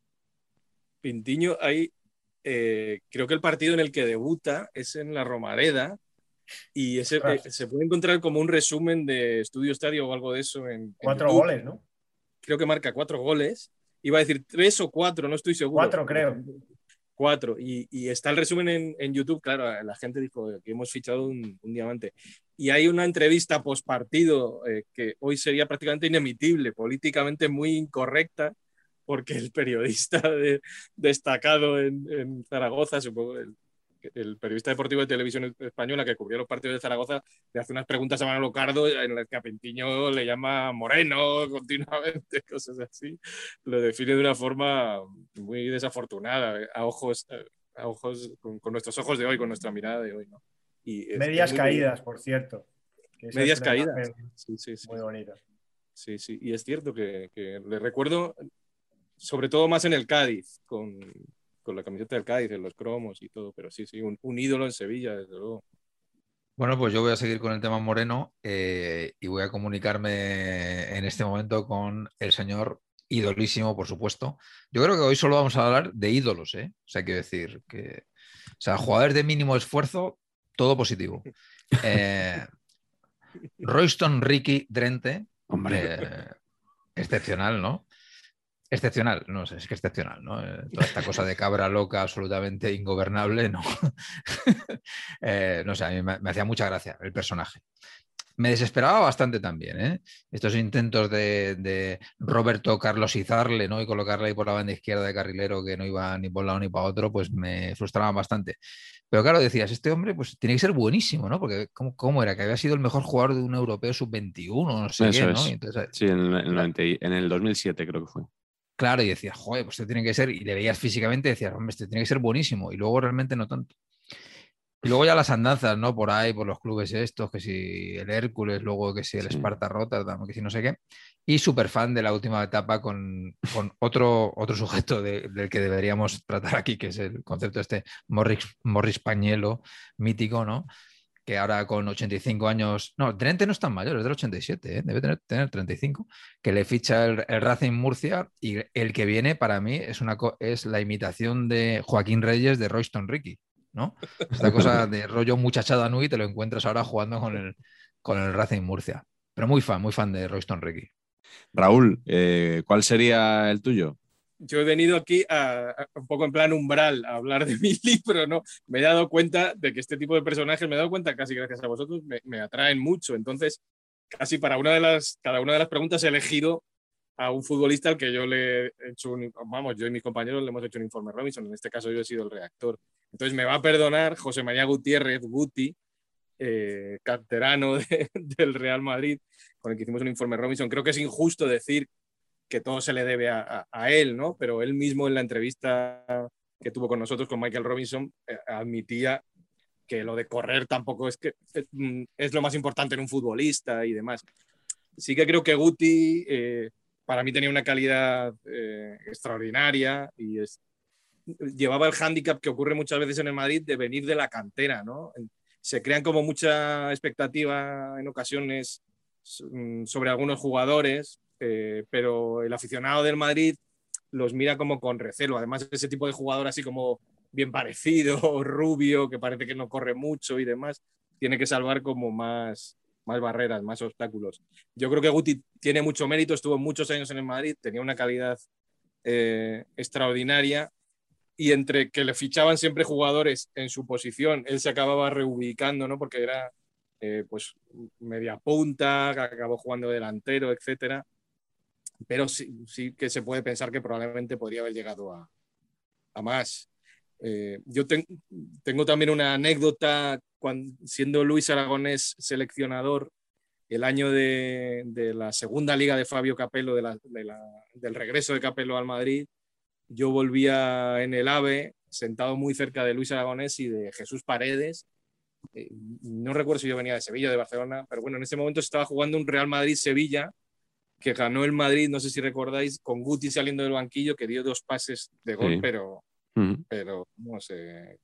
Pintiño, ahí eh, creo que el partido en el que debuta es en la Romareda y ese, eh, se puede encontrar como un resumen de Estudio Estadio o algo de eso. En, cuatro goles, ¿no? Creo que marca cuatro goles Iba a decir tres o cuatro, no estoy seguro. Cuatro, creo. Cuatro. Y, está el resumen en, YouTube, claro, la gente dijo que hemos fichado un, diamante. Y hay una entrevista post partido eh, que hoy sería prácticamente inemitible, políticamente muy incorrecta, porque el periodista destacado en, en, Zaragoza, supongo, el, el periodista deportivo de televisión española que cubrió los partidos de Zaragoza le hace unas preguntas a Manolo Cardo en las que a Pintiño le llama moreno continuamente, (laughs) cosas así. Lo define de una forma muy desafortunada, a ojos, a ojos con, nuestros ojos de hoy, con nuestra mirada de hoy. ¿no? Y Medias caídas, por cierto. Medias caídas. Sí, sí, sí. Muy bonitas. Sí, sí. Y es cierto que, que le recuerdo, sobre todo más en el Cádiz, con, con la camiseta del Cádiz, en los cromos y todo, pero sí, sí, un, ídolo en Sevilla, desde luego. Bueno, pues yo voy a seguir con el tema Moreno eh, y voy a comunicarme en este momento con el señor idolísimo, por supuesto. Yo creo que hoy solo vamos a hablar de ídolos, ¿eh? O sea, quiero decir que, o sea, jugadores de mínimo esfuerzo, todo positivo. (laughs) Eh, Royston Ricky Drente, Hombre. Eh, excepcional, ¿no? Excepcional, no sé, es que excepcional, ¿no? Eh, toda esta cosa de cabra loca absolutamente ingobernable, ¿no? (laughs) Eh, no sé, a mí me, hacía mucha gracia el personaje. Me desesperaba bastante también, ¿eh? Estos intentos de, Roberto Carlos Izarle, ¿no? Y colocarle ahí por la banda izquierda de carrilero que no iba ni por un lado ni para otro, pues me frustraban bastante. Pero claro, decías, este hombre pues tiene que ser buenísimo, ¿no? Porque ¿cómo, era? Que había sido el mejor jugador de un europeo sub-21, no sé qué, ¿no? sí, en el, en el 2007 creo que fue. Claro, y decías, joder, pues este tiene que ser, y le veías físicamente y decías, hombre, este tiene que ser buenísimo, y luego realmente no tanto. Y luego ya las andanzas, ¿no? Por ahí, por los clubes estos, que si el Hércules, luego que si el Sparta Rotterdam, que si no sé qué. Y súper fan de la última etapa con, otro, otro sujeto del que deberíamos tratar aquí, que es el concepto este Morris, Morris Pañelo, mítico, ¿no? Que ahora con 85 años, no, Drente no es tan mayor, es del 87, ¿eh? debe tener, tener 35, que le ficha el, el, Racing Murcia y el que viene para mí es, una, es la imitación de Joaquín Reyes de Royston Ricky, ¿no? Esta cosa (laughs) de rollo muchachada nui te lo encuentras ahora jugando con el, con el Racing Murcia. Pero muy fan, muy fan de Royston Ricky. Raúl, eh, ¿cuál sería el tuyo? Yo he venido aquí a, un poco en plan umbral a hablar de (laughs) mi libro, ¿no? Me he dado cuenta de que este tipo de personajes, me he dado cuenta casi gracias a vosotros, me, atraen mucho. Entonces, casi para una de las, cada una de las preguntas he elegido a un futbolista al que yo le he hecho un, vamos, yo y mis compañeros le hemos hecho un informe Robinson, en este caso yo he sido el redactor. Entonces me va a perdonar José María Gutiérrez Guti, eh, carterano (laughs) de, del Real Madrid, con el que hicimos un informe Robinson. Creo que es injusto decir que todo se le debe a, a, él, ¿no? Pero él mismo en la entrevista que tuvo con nosotros, con Michael Robinson, eh, admitía que lo de correr tampoco es que es, es, lo más importante en un futbolista y demás. Sí que creo que Guti eh, para mí tenía una calidad eh, extraordinaria y llevaba el hándicap que ocurre muchas veces en el Madrid de venir de la cantera, ¿no? Se crean como mucha expectativa en ocasiones mm, sobre algunos jugadores, eh, pero el aficionado del Madrid los mira como con recelo. Además, ese tipo de jugador así como bien parecido, (laughs) rubio, que parece que no corre mucho y demás, tiene que salvar como más, más barreras, más obstáculos. Yo creo que Guti tiene mucho mérito, estuvo muchos años en el Madrid, tenía una calidad eh, extraordinaria y entre que le fichaban siempre jugadores en su posición, él se acababa reubicando, ¿no? Porque era eh, pues media punta, acabó jugando delantero, etcétera pero sí, sí, que se puede pensar que probablemente podría haber llegado a, a más. Eh, yo ten, tengo también una anécdota, cuando, siendo Luis Aragonés seleccionador, el año de, de la segunda liga de Fabio Capello, del regreso de Capello al Madrid, yo volvía en el AVE, sentado muy cerca de Luis Aragonés y de Jesús Paredes. Eh, no recuerdo si yo venía de Sevilla o de Barcelona, pero bueno, en ese momento estaba jugando un Real Madrid-Sevilla que ganó el Madrid, no sé si recordáis, con Guti saliendo del banquillo, que dio dos pases de gol, sí. pero, uh -huh. pero no sé,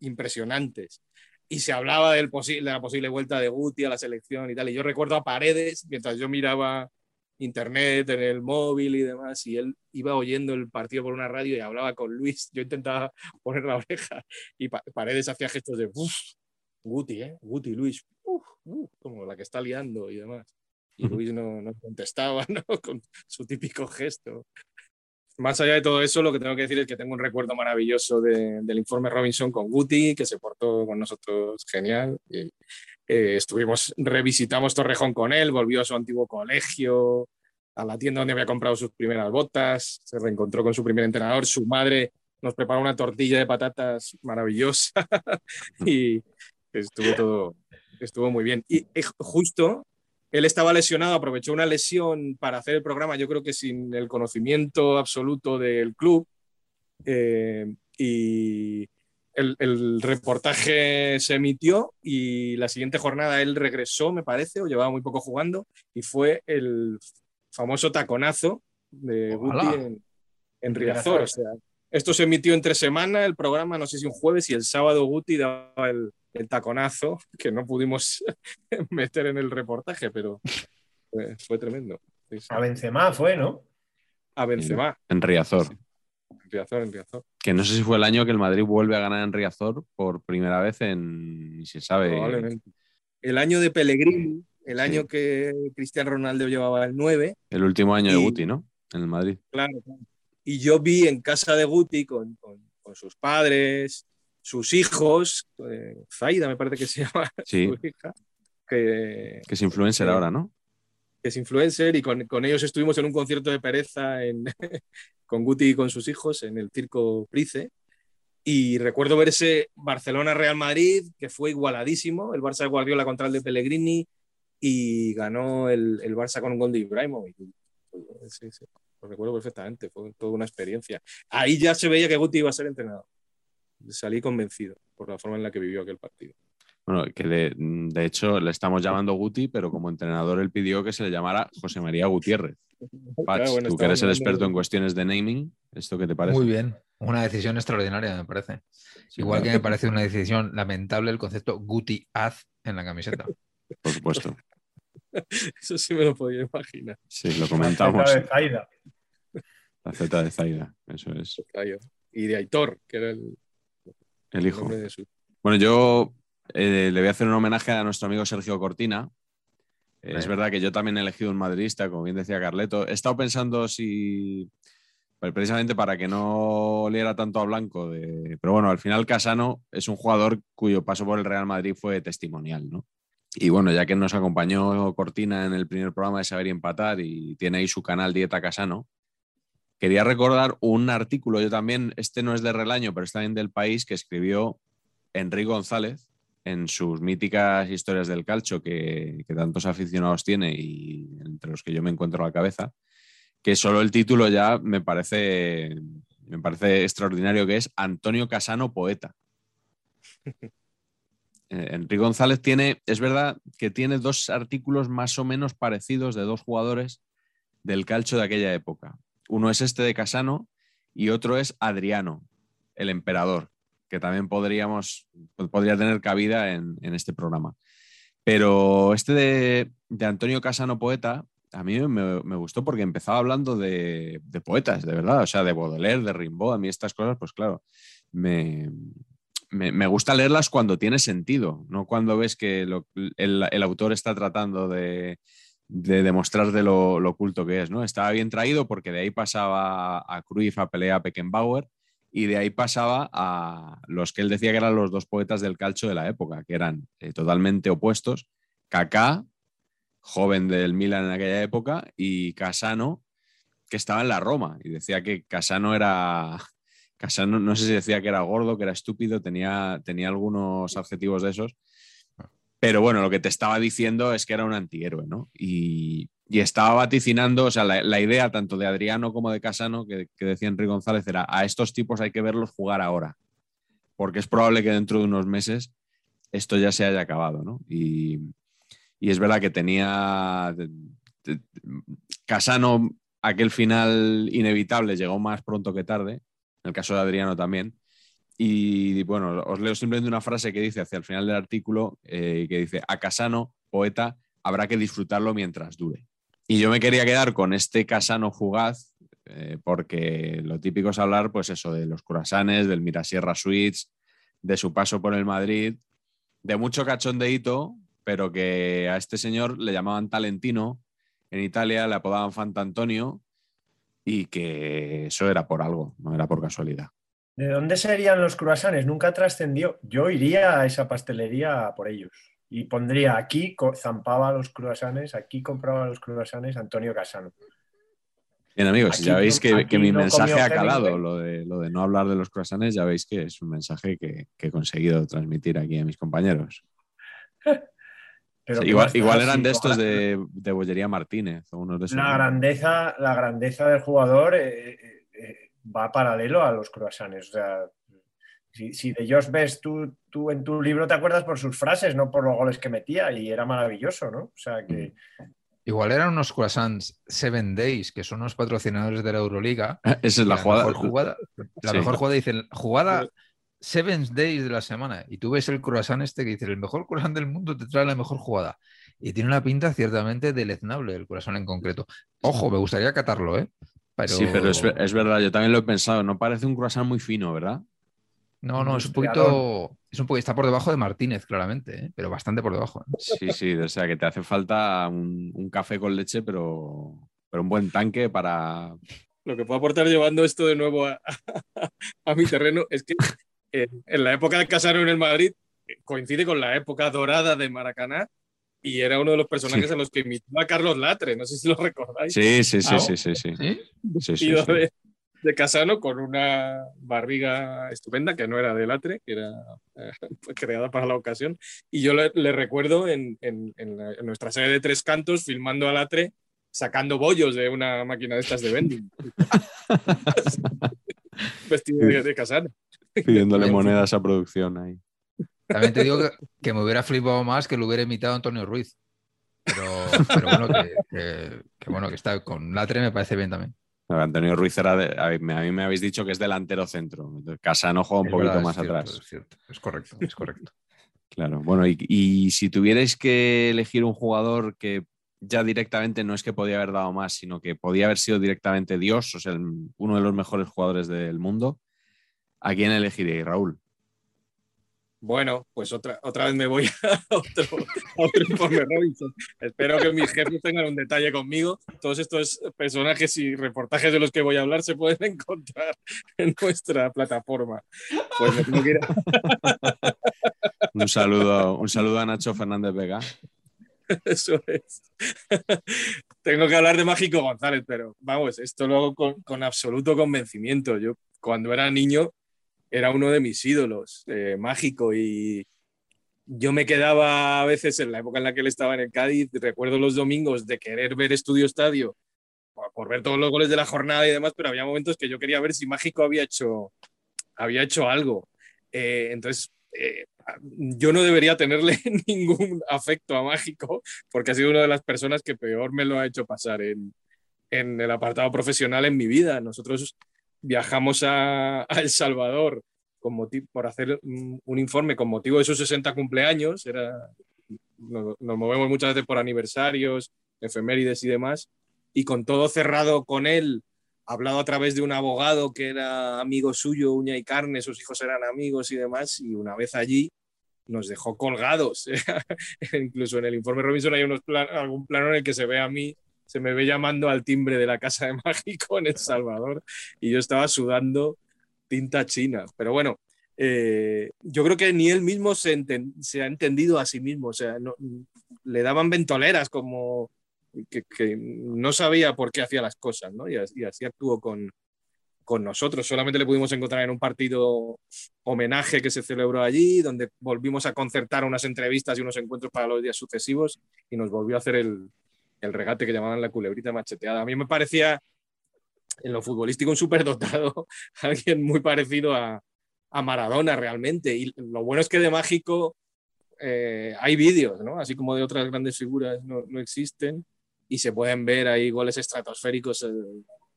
impresionantes. Y se hablaba del de la posible vuelta de Guti a la selección y tal. Y yo recuerdo a Paredes, mientras yo miraba internet en el móvil y demás, y él iba oyendo el partido por una radio y hablaba con Luis. Yo intentaba (laughs) poner la oreja y pa Paredes hacía gestos de Uf, Guti, ¿eh? Guti, Luis, uf, uf, como la que está liando y demás y Luis no, no contestaba (laughs) ¿no? con su típico gesto. Más allá de todo eso, lo que tengo que decir es que tengo un recuerdo maravilloso de, del informe Robinson con Guti, que se portó con nosotros genial. Y, eh, estuvimos, revisitamos Torrejón con él, volvió a su antiguo colegio, a la tienda donde había comprado sus primeras botas, se reencontró con su primer entrenador, su madre nos preparó una tortilla de patatas maravillosa (laughs) y estuvo todo, estuvo muy bien. Y eh, justo él estaba lesionado, aprovechó una lesión para hacer el programa, yo creo que sin el conocimiento absoluto del club. Eh, y el, el, reportaje se emitió y la siguiente jornada él regresó, me parece, o llevaba muy poco jugando, y fue el famoso taconazo de Guti en, en Riazor. O sea, esto se emitió entre semana, el programa, no sé si un jueves, y el sábado Guti daba el, el taconazo que no pudimos (laughs) meter en el reportaje, pero fue, fue tremendo. Sí, sí. A Benzema fue, ¿no? A Benzema. En Riazor. Sí. En Riazor, en Riazor. Que no sé si fue el año que el Madrid vuelve a ganar en Riazor por primera vez en, ni se sabe. Probablemente. El año de Pellegrini, el sí. año que Cristiano Ronaldo llevaba el 9. El último año y, de Guti, ¿no? En el Madrid. Claro, claro. Y yo vi en casa de Guti con, con, con sus padres, sus hijos, eh, Zaida me parece que se (laughs) llama sí. su hija, que, que es influencer que, ahora, ¿no? Que es influencer y con, con, ellos estuvimos en un concierto de pereza en, (laughs) con Guti y con sus hijos en el Circo Price. Y recuerdo ver ese Barcelona-Real Madrid, que fue igualadísimo, el Barça de Guardiola contra el de Pellegrini, y ganó el, el Barça con un gol de Ibrahimovic. Sí, sí, lo recuerdo perfectamente, fue toda una experiencia. Ahí ya se veía que Guti iba a ser entrenador salí convencido por la forma en la que vivió aquel partido. Bueno, que de, de, hecho le estamos llamando Guti, pero como entrenador él pidió que se le llamara José María Gutiérrez. (laughs) Pach, claro, bueno, tú que eres el experto en cuestiones de naming, ¿esto qué te parece? Muy bien, Una decisión extraordinaria, me parece. Igual que me parece una decisión lamentable el concepto Guti Az en la camiseta. (laughs) Por supuesto. (laughs) Eso sí me lo podía imaginar. Sí, lo comentamos. La de Zaida. La Z de Zaida, eso es. Y de Aitor, que era el, El hijo. nombre de su. Bueno, yo eh, le voy a hacer un homenaje a nuestro amigo Sergio Cortina. Eh, es verdad que yo también he elegido un madridista, como bien decía Carleto. He estado pensando si, pues, precisamente para que no oliera tanto a blanco, de... pero bueno, al final Casano es un jugador cuyo paso por el Real Madrid fue testimonial, ¿no? Y bueno, ya que nos acompañó Cortina en el primer programa de Saber y Empatar y tiene ahí su canal Dieta Casano, quería recordar un artículo, yo también, este no es de Relaño, pero es también del país, que escribió Enrique González en sus míticas historias del calcio que, que tantos aficionados tiene y entre los que yo me encuentro a la cabeza, que solo el título ya me parece, me parece extraordinario, que es Antonio Casano Poeta. (laughs) Eh, Enrique González tiene, es verdad que tiene dos artículos más o menos parecidos de dos jugadores del calcio de aquella época. Uno es este de Casano y otro es Adriano, el emperador, que también podríamos, podría tener cabida en, este programa. Pero este de, Antonio Casano Poeta, a mí me, gustó porque empezaba hablando de, poetas, de verdad, o sea, de Baudelaire, de Rimbaud, a mí estas cosas, pues claro, me, me, gusta leerlas cuando tiene sentido, no cuando ves que lo- el autor está tratando de, de demostrar de lo, lo oculto que es, ¿no? Estaba bien traído porque de ahí pasaba a Cruyff a pelea a Beckenbauer y de ahí pasaba a los que él decía que eran los dos poetas del calcio de la época, que eran eh, totalmente opuestos, Kaká, joven del Milan en aquella época, y Casano, que estaba en la Roma, y decía que Casano era... (laughs) Casano, no sé si decía que era gordo, que era estúpido, tenía, tenía algunos adjetivos de esos, pero bueno, lo que te estaba diciendo es que era un antihéroe, ¿no? Y, y estaba vaticinando, o sea, la, idea tanto de Adriano como de Casano, que, que decía Enrique González, era a estos tipos hay que verlos jugar ahora, porque es probable que dentro de unos meses esto ya se haya acabado, ¿no? Y, y es verdad que tenía Casano, aquel final inevitable llegó más pronto que tarde, en el caso de Adriano también. Y bueno, os leo simplemente una frase que dice hacia el final del artículo, eh, que dice, a Casano, poeta, habrá que disfrutarlo mientras dure. Y yo me quería quedar con este Casano fugaz, eh, porque lo típico es hablar, pues eso, de los curasanes, del Mirasierra Suites, de su paso por el Madrid, de mucho cachondeíto, pero que a este señor le llamaban Talentino, en Italia le apodaban Fantantonio, y que eso era por algo, no era por casualidad. ¿De dónde serían los cruasanes? Nunca trascendió. Yo iría a esa pastelería por ellos y pondría aquí, zampaba los cruasanes, aquí compraba los cruasanes Antonio Casano. Bien, amigos, Aquí ya veis que, que mi no mensaje ha calado, Hemingway. lo de, lo de no hablar de los croissants, ya veis que es un mensaje que, que he conseguido transmitir aquí a mis compañeros. (laughs) Pero Sí, ¿qué igual, eran de estos de, de Bollería Martínez o unos de esos. La grandeza, la grandeza del jugador eh, eh, eh, va paralelo a los croissants. O sea, si, si de ellos ves tú, tú en tu libro te acuerdas por sus frases, no por los goles que metía, y era maravilloso, ¿no? O sea que Igual eran unos croissants Seven Days, que son los patrocinadores de la Euroliga. (laughs) Esa es la y jugada. mejor jugada. La Sí. mejor jugada dicen, jugada Seven Days de la semana. Y tú ves el croissant este que dice, el mejor croissant del mundo te trae la mejor jugada. Y tiene una pinta ciertamente deleznable el croissant en concreto. Ojo, me gustaría catarlo, ¿eh? Pero... Sí, pero es, es verdad, yo también lo he pensado. No parece un croissant muy fino, ¿verdad? No, no, es un poquito... Es un poquito... Está por debajo de Martínez, claramente, ¿eh? pero bastante por debajo. ¿eh? Sí, sí, o sea que te hace falta un, un café con leche, pero, pero un buen tanque para. Lo que puedo aportar llevando esto de nuevo a, (laughs) a mi terreno es que en, en la época de Casano en el Madrid eh, coincide con la época dorada de Maracaná y era uno de los personajes Sí. a los que imitaba a Carlos Latre, no sé si lo recordáis. Sí, sí, sí, Ah, sí, sí, sí. Sí. de, de Casano con una barriga estupenda que no era de Latre, que era eh, (laughs) creada para la ocasión. Y yo le, le recuerdo en, en- en la- en nuestra serie de Tres Cantos filmando a Latre sacando bollos de una máquina de estas de vending. (laughs) Vestido de, de Casano. Pidiéndole monedas a producción ahí. También te digo que, que me hubiera flipado más que lo hubiera imitado Antonio Ruiz. Pero, pero bueno, que, que- que bueno, que está con Latre me parece bien también. Antonio Ruiz era de- a mí a mí me habéis dicho que es delantero centro. Casano juega un Es poquito verdad, más cierto, atrás. Es cierto, es correcto, es correcto. Claro, bueno, y, y si tuvierais que elegir un jugador que ya directamente no es que podía haber dado más, sino que podía haber sido directamente Dios, o sea, el- uno de los mejores jugadores del mundo, ¿a quién elegiríais, Raúl? Bueno, pues otra, otra vez me voy (laughs) a otro, a otro informe Robinson. Espero que mis jefes tengan un detalle conmigo. Todos estos personajes y reportajes de los que voy a hablar se pueden (laughs) encontrar en nuestra plataforma. Pues me tengo que ir a- (laughs) Un saludo, un saludo a Nacho Fernández Vega. Eso es. Tengo que hablar de Mágico González, pero vamos, esto lo hago con, con absoluto convencimiento. Yo cuando era niño era uno de mis ídolos, eh, Mágico, y yo me quedaba a veces en la época en la que él estaba en el Cádiz, recuerdo los domingos de querer ver Estudio Estadio por, ver todos los goles de la jornada y demás, pero había momentos que yo quería ver si Mágico había hecho, había hecho algo. Eh, entonces, eh, yo no debería tenerle (laughs) ningún afecto a Mágico porque ha sido una de las personas que peor me lo ha hecho pasar en, en el apartado profesional en mi vida. Nosotros viajamos a, El Salvador con motivo, por hacer un, un informe con motivo de sus 60 cumpleaños. Era, nos, nos movemos muchas veces por aniversarios, efemérides y demás. Y con todo cerrado con él, hablado a través de un abogado que era amigo suyo, uña y carne, sus hijos eran amigos y demás, y una vez allí nos dejó colgados. (laughs) Incluso en el informe Robinson hay unos plan- algún plano en el que se ve a mí, se me ve llamando al timbre de la casa de Mágico en El Salvador, y yo estaba sudando tinta china. Pero bueno, eh, yo creo que ni él mismo se, ha entendido a sí mismo, o sea, le daban ventoleras como que, no sabía por qué hacía las cosas, ¿no? Y, y así actuó con, con nosotros. Solamente le pudimos encontrar en un partido homenaje que se celebró allí, donde volvimos a concertar unas entrevistas y unos encuentros para los días sucesivos y nos volvió a hacer el, el regate que llamaban la culebrita macheteada. A mí me parecía en lo futbolístico un superdotado, (laughs) alguien muy parecido a, a Maradona realmente. Y lo bueno es que de Mágico eh, hay vídeos, ¿no? Así como de otras grandes figuras no, no existen y se pueden ver ahí goles estratosféricos eh,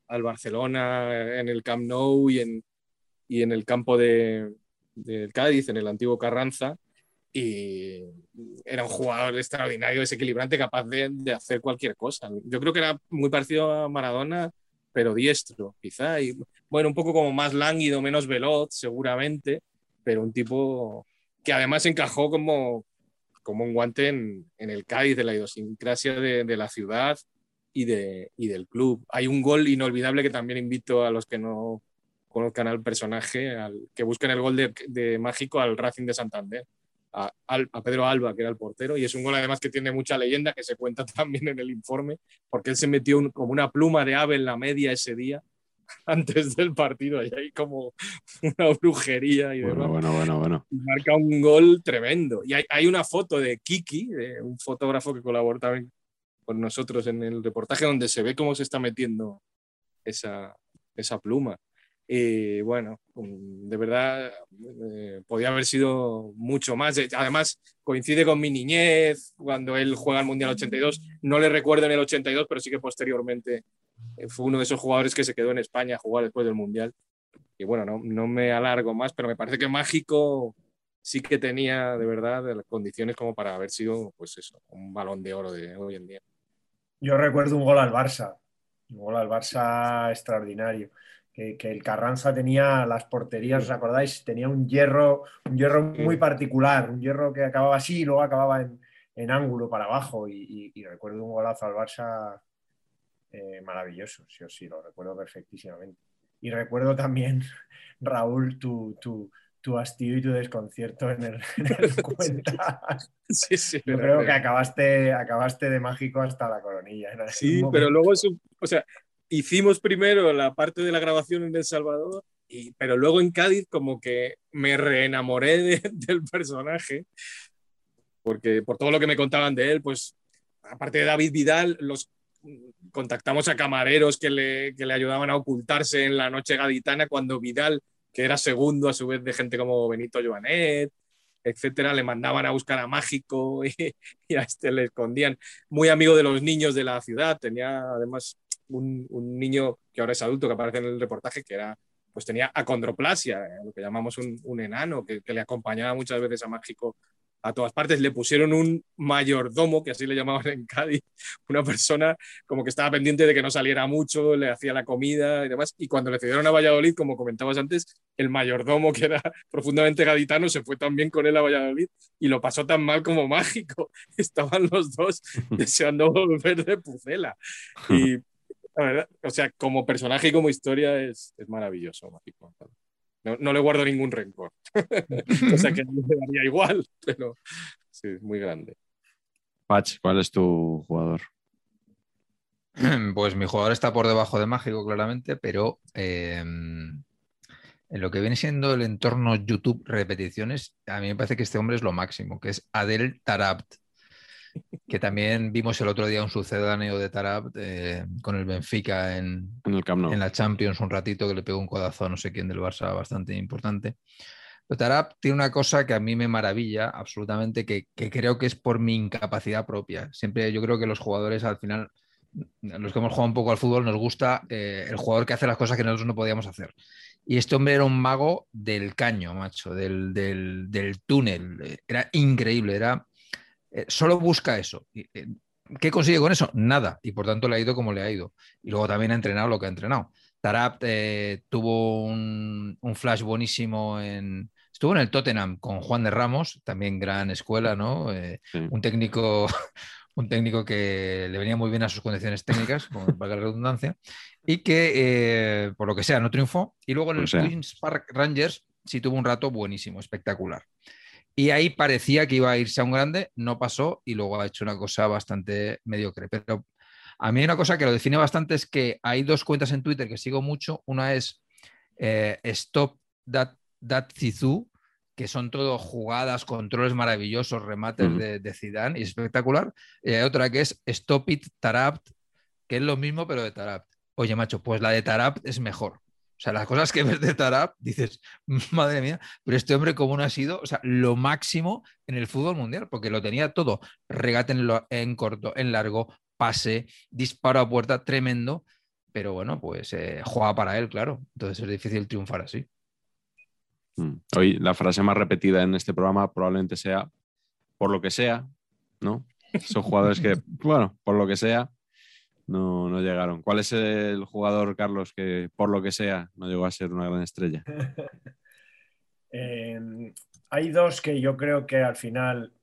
al Barcelona, en el Camp Nou y en, y en el campo de, Cádiz, en el antiguo Carranza. Y era un jugador extraordinario, desequilibrante, capaz de, de hacer cualquier cosa. Yo creo que era muy parecido a Maradona, pero diestro, quizá. Y bueno, un poco como más lánguido, menos veloz, seguramente, pero un tipo que además encajó como, como un guante en, en el Cádiz, de la idiosincrasia de, de la ciudad y, de, y del club. Hay un gol inolvidable que también invito a los que no conozcan al personaje, al, que busquen el gol de, de Mágico al Racing de Santander. A, Pedro Alba, que era el portero, y es un gol además que tiene mucha leyenda, que se cuenta (laughs) también en el informe, porque él se metió un- como una pluma de ave en la media ese día, (laughs) antes del partido, y hay como (laughs) una brujería y demás Bueno, bueno, bueno, marca un gol tremendo. Y hay, hay una foto de Kiki, de un fotógrafo que colaboró también con nosotros en el reportaje, donde se ve cómo se está metiendo esa, esa pluma. Y bueno, mm, de verdad, eh, podía haber sido mucho más. Eh, Además, coincide con mi niñez, cuando él juega al Mundial 82. No le recuerdo en el 82, pero sí que posteriormente eh, fue uno de esos jugadores que se quedó en España a jugar después del Mundial. Y bueno, no, no me alargo más, pero me parece que Mágico sí que tenía de verdad las condiciones como para haber sido, pues eso, un balón de oro de hoy en día. Yo recuerdo un gol al Barça, un gol al Barça extraordinario. Que, que el Carranza tenía las porterías, ¿os acordáis? Tenía un hierro, un hierro muy particular, un hierro que acababa así y luego acababa en, en ángulo para abajo. Y, y- y recuerdo un golazo al Barça eh, maravilloso, sí o sí, lo recuerdo perfectísimamente. Y recuerdo también, (laughs) Raúl, tu, tu, tu hastío y tu desconcierto en el, en el (laughs) cuenta. Sí, sí. Yo creo que acabaste, acabaste de mágico hasta la coronilla. Sí, pero luego, o sea, hicimos primero la parte de la grabación en El Salvador, y, pero luego en Cádiz como que me reenamoré de- (laughs) del personaje, porque por todo lo que me contaban de él, pues aparte de David Vidal, los contactamos a camareros que le, que le ayudaban a ocultarse en la noche gaditana cuando Vidal, que era segundo a su vez de gente como Benito Joanet, etcétera, le mandaban a buscar a Mágico (laughs) y, y a este le escondían. Muy amigo de los niños de la ciudad, tenía además un, un niño que ahora es adulto que aparece en el reportaje que era pues tenía acondroplasia, lo que llamamos un, un enano, que, que, le acompañaba muchas veces a Mágico a todas partes. Le pusieron un mayordomo, que así le llamaban en Cádiz, (laughs) una persona como que estaba pendiente de que no saliera mucho, le hacía la comida y demás. Y cuando le cedieron a Valladolid, como comentabas antes, el mayordomo, que era (laughs) profundamente gaditano, se fue también con él a Valladolid y lo pasó tan mal como (laughs) mágico. Estaban los dos deseando volver de Pucela. Y la verdad, o sea, como personaje y como historia es, es maravilloso, mágico. No, no, le guardo ningún rencor. (laughs) o sea que no me daría igual, (laughs) pero sí, muy grande. Pach, ¿cuál es tu jugador? (clears throat) Pues mi jugador está por debajo de Mágico, claramente, pero eh, en lo que viene siendo el entorno YouTube repeticiones, a mí me parece que este hombre es lo máximo, que es Adel Tarabt, que también vimos el otro día un sucedáneo de Tarabt eh, con el Benfica en, en, el Camp Nou. en la Champions un ratito, que le pegó un codazo a no sé quién del Barça bastante importante. Pero Tarabt tiene una cosa que a mí me maravilla absolutamente, que, que creo que es por mi incapacidad propia. Siempre yo creo que los jugadores al final los que hemos jugado un poco al fútbol, nos gusta eh, el jugador que hace las cosas que nosotros no podíamos hacer. Y este hombre era un mago del caño, macho, del, del, del túnel. Era increíble, era... Eh, solo busca eso. Eh, ¿Qué consigue con eso? Nada. Y por tanto le ha ido como le ha ido. Y luego también ha entrenado lo que ha entrenado. Tarap eh, tuvo un, un, flash buenísimo en... Estuvo en el Tottenham con Juan de Ramos, también gran escuela, ¿no? sí. Un técnico (laughs) un técnico que le venía muy bien a sus condiciones técnicas, como (laughs) valga la redundancia, y que eh, por lo que sea no triunfó. Y luego en el o sea. Queens Park Rangers sí tuvo un rato buenísimo, espectacular. Y ahí parecía que iba a irse a un grande, no pasó y luego ha hecho una cosa bastante mediocre. Pero a mí hay una cosa que lo define bastante es que hay dos cuentas en Twitter que sigo mucho. Una es eh, Stop That, that Zizou, que son todo jugadas, controles maravillosos, remates uh -huh. de, de, Zidane y espectacular. Y hay otra que es Stop It Tarapt, que es lo mismo pero de Tarapt. Oye, macho, pues la de Tarapt es mejor. O sea, las cosas que ves de Tarapt, dices, (laughs) madre mía, pero este hombre como no ha sido, o sea, lo máximo en el fútbol mundial, porque lo tenía todo. Regate en, lo, en corto, en largo, pase, disparo a puerta, tremendo. Pero bueno, pues eh, juega para él, claro. Entonces es difícil triunfar así. Mm. Hoy la frase más repetida en este programa probablemente sea por lo que sea, ¿no? Son jugadores que, (laughs) bueno, por lo que sea, no, no, llegaron. ¿Cuál es el jugador, Carlos, que por lo que sea no llegó a ser una gran estrella? (laughs) eh, hay dos que yo creo que al final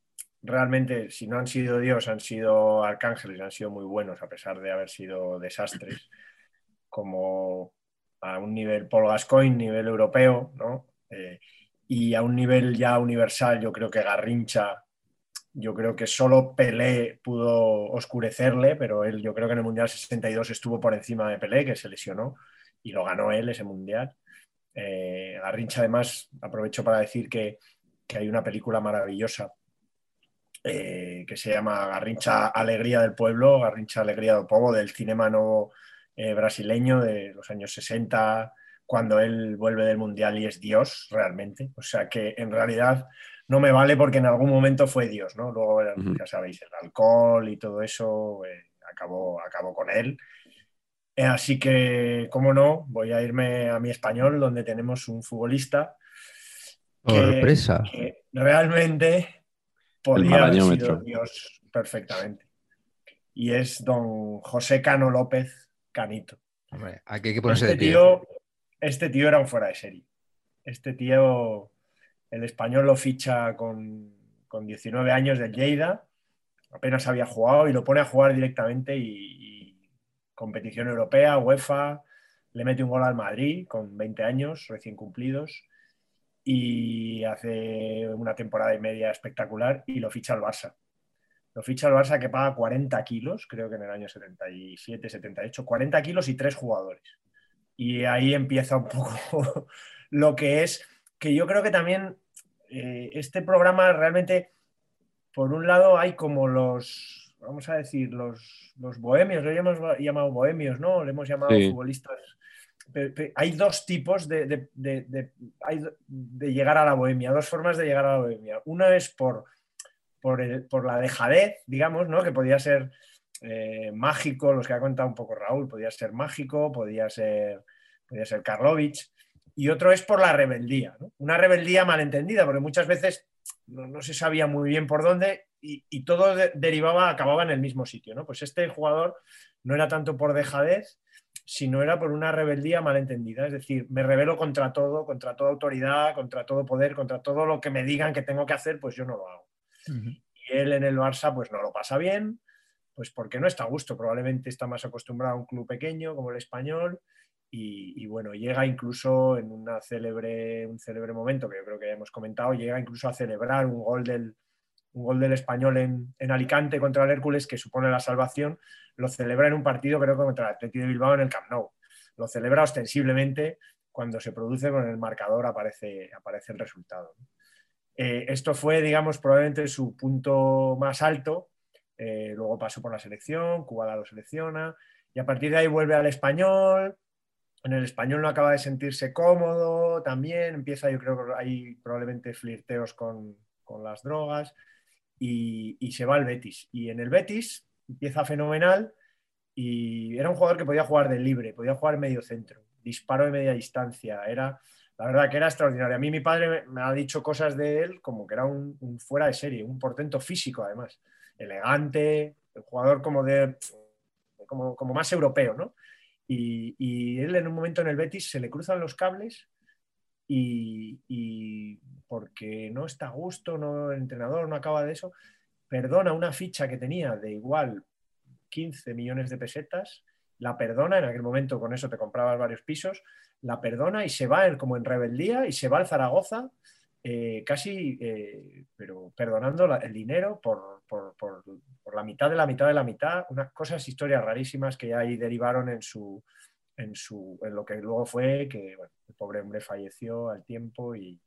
realmente, si no han sido Dios, han sido arcángeles, han sido muy buenos a pesar de haber sido desastres, (clears throat) como a un nivel Paul Gascoigne, nivel europeo, ¿no? Eh, y a un nivel ya universal, yo creo que Garrincha, yo creo que solo Pelé pudo oscurecerle, pero él, yo creo que en el Mundial 62 estuvo por encima de Pelé, que se lesionó, y lo ganó él ese Mundial. Eh, Garrincha, además, aprovecho para decir que, que hay una película maravillosa eh, que se llama Garrincha Alegría del Pueblo, Garrincha Alegría del Povo, del cinema nuevo eh, brasileño de los años 60, cuando él vuelve del Mundial y es Dios realmente. O sea que en realidad no me vale porque en algún momento fue Dios, ¿no? Luego, uh -huh. ya sabéis, el alcohol y todo eso eh, acabó, acabó con él. Eh, así que, como no, voy a irme a mi español, donde tenemos un futbolista que, Sorpresa. que realmente podría haber sido Dios perfectamente. Y es don José Cano López Canito. Hombre, aquí hay que ponerse este de pie. Tío, este tío era un fuera de serie. Este tío, el español lo ficha con, con 19 años del Lleida, apenas había jugado y lo pone a jugar directamente y, y, competición europea, UEFA, le mete un gol al Madrid con 20 años recién cumplidos y hace una temporada y media espectacular y lo ficha al Barça. Lo ficha al Barça que paga 40 kilos, creo que en el año 77, 78, 40 kilos y tres jugadores y ahí empieza un poco (laughs) lo que es, que yo creo que también eh, este programa realmente, por un lado hay como los, vamos a decir, los, los bohemios, lo hemos llamado bohemios, ¿no? Le hemos llamado sí. futbolistas. Pero, pero hay dos tipos de, de, de, de, llegar a la bohemia, dos formas de llegar a la bohemia. Una es por, por, el, por la dejadez, digamos, ¿no? Que podría ser eh, mágico, los que ha contado un poco Raúl, podía ser mágico, podía ser, podía ser Karlovich, y otro es por la rebeldía, una rebeldía malentendida, porque muchas veces no, se sabía muy bien por dónde y, todo derivaba, acababa en el mismo sitio. ¿no? Pues este jugador no era tanto por dejadez, sino era por una rebeldía malentendida, es decir, me rebelo contra todo, contra toda autoridad, contra todo poder, contra todo lo que me digan que tengo que hacer, pues yo no lo hago. Y él en el Barça pues no lo pasa bien, pues porque no está a gusto, probablemente está más acostumbrado a un club pequeño como el español y, bueno, llega incluso en célebre, un célebre momento que yo creo que ya hemos comentado, llega incluso a celebrar un gol del, un gol del español en, en, Alicante contra el Hércules que supone la salvación, lo celebra en un partido creo que contra el Atlético de Bilbao en el Camp Nou. Lo celebra ostensiblemente cuando se produce con el marcador aparece, aparece el resultado. Eh, esto fue, digamos, probablemente su punto más alto eh, luego pasó por la selección, Cuba lo selecciona y a partir de ahí vuelve al español. En el español no acaba de sentirse cómodo también, empieza yo creo que hay probablemente flirteos con, las drogas y, se va al Betis. Y en el Betis empieza fenomenal y era un jugador que podía jugar de libre, podía jugar medio centro, disparo de media distancia, era la verdad que era extraordinario. A mí mi padre me, ha dicho cosas de él como que era un, fuera de serie, un portento físico además elegante, el jugador como de como, más europeo, ¿no? Y, él en un momento en el Betis se le cruzan los cables y, porque no está a gusto, no, el entrenador no acaba de eso, perdona una ficha que tenía de igual 15 millones de pesetas, la perdona, en aquel momento con eso te comprabas varios pisos, la perdona y se va como en rebeldía y se va al Zaragoza eh, casi, eh, pero perdonando el dinero por, la mitad de la mitad de la mitad, unas cosas, historias rarísimas que ya ahí derivaron en, su, en, su, en lo que luego fue que el pobre hombre falleció al tiempo y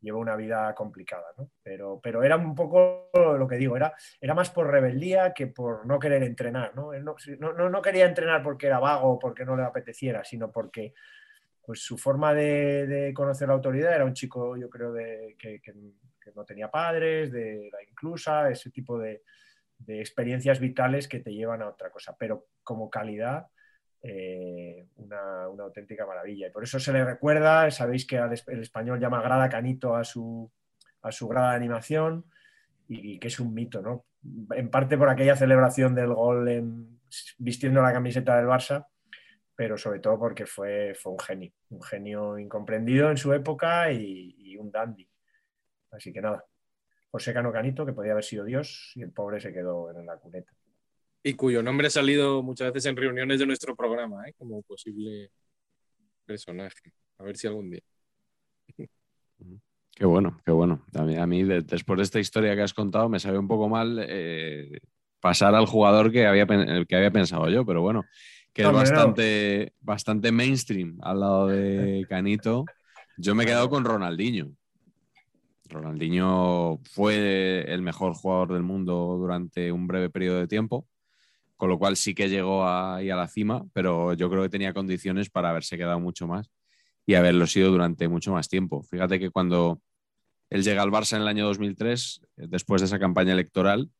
llevó una vida complicada, pero, pero era un poco lo que digo, era, era más por rebeldía que por no querer entrenar. ¿no? no, no quería entrenar porque era vago o porque no le apeteciera, sino porque pues su forma de, conocer la autoridad era un chico, yo creo, de, que, no tenía padres, de la inclusa, ese tipo de, experiencias vitales que te llevan a otra cosa, pero como calidad, eh, una, auténtica maravilla. Y por eso se le recuerda, sabéis que el español llama grada canito a su, a grada de animación y, que es un mito, ¿no? En parte por aquella celebración del gol en, vistiendo la camiseta del Barça, pero sobre todo porque fue, fue un genio, un genio incomprendido en su época y, un dandy. Así que nada, José Cano Canito, que podía haber sido Dios, y el pobre se quedó en la cuneta. Y cuyo nombre ha salido muchas veces en reuniones de nuestro programa, ¿eh? como posible personaje. A ver si algún día. Qué bueno, qué bueno. A mí, después de esta historia que has contado, me sabe un poco mal eh, pasar al jugador que había, que había pensado yo, pero bueno, que es bastante, bastante mainstream al lado de Canito. Yo me he quedado con Ronaldinho. Ronaldinho fue el mejor jugador del mundo durante un breve periodo de tiempo, con lo cual sí que llegó ahí a la cima, pero yo creo que tenía condiciones para haberse quedado mucho más y haberlo sido durante mucho más tiempo. Fíjate que cuando él llega al Barça en el año 2003, después de esa campaña electoral,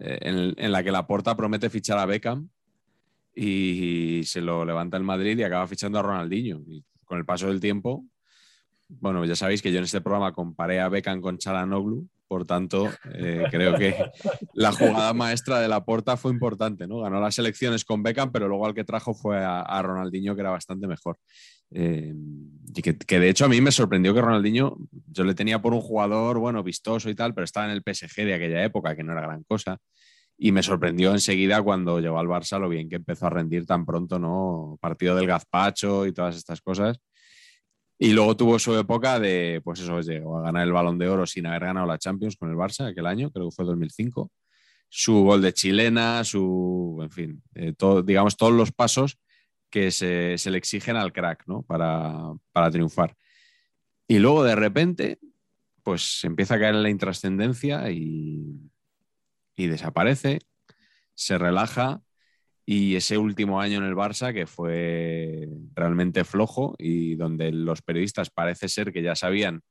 eh, en, en, la que Laporta promete fichar a Beckham, y se lo levanta el Madrid y acaba fichando a Ronaldinho. Y con el paso del tiempo, bueno, ya sabéis que yo en este programa comparé a Beckham con Chalanoglu, por tanto, eh, creo que (laughs) la jugada maestra de la porta fue importante, ¿no? Ganó las elecciones con Beckham, pero luego al que trajo fue a, Ronaldinho, que era bastante mejor. Eh, y que, que, de hecho a mí me sorprendió que Ronaldinho, yo le tenía por un jugador, bueno, vistoso y tal, pero estaba en el PSG de aquella época, que no era gran cosa y me sorprendió enseguida cuando llegó al Barça lo bien que empezó a rendir tan pronto, ¿no? Partido del gazpacho y todas estas cosas. Y luego tuvo su época de, pues eso, llegó a ganar el balón de oro sin haber ganado la Champions con el Barça aquel año, creo que fue 2005. Su gol de chilena, su, en fin, eh, todo, digamos, todos los pasos que se, se, le exigen al crack, ¿no? Para, para triunfar. Y luego de repente, pues empieza a caer en la intrascendencia y, y desaparece, se relaja y ese último año en el Barça, que fue realmente flojo y donde los periodistas parece ser que ya sabían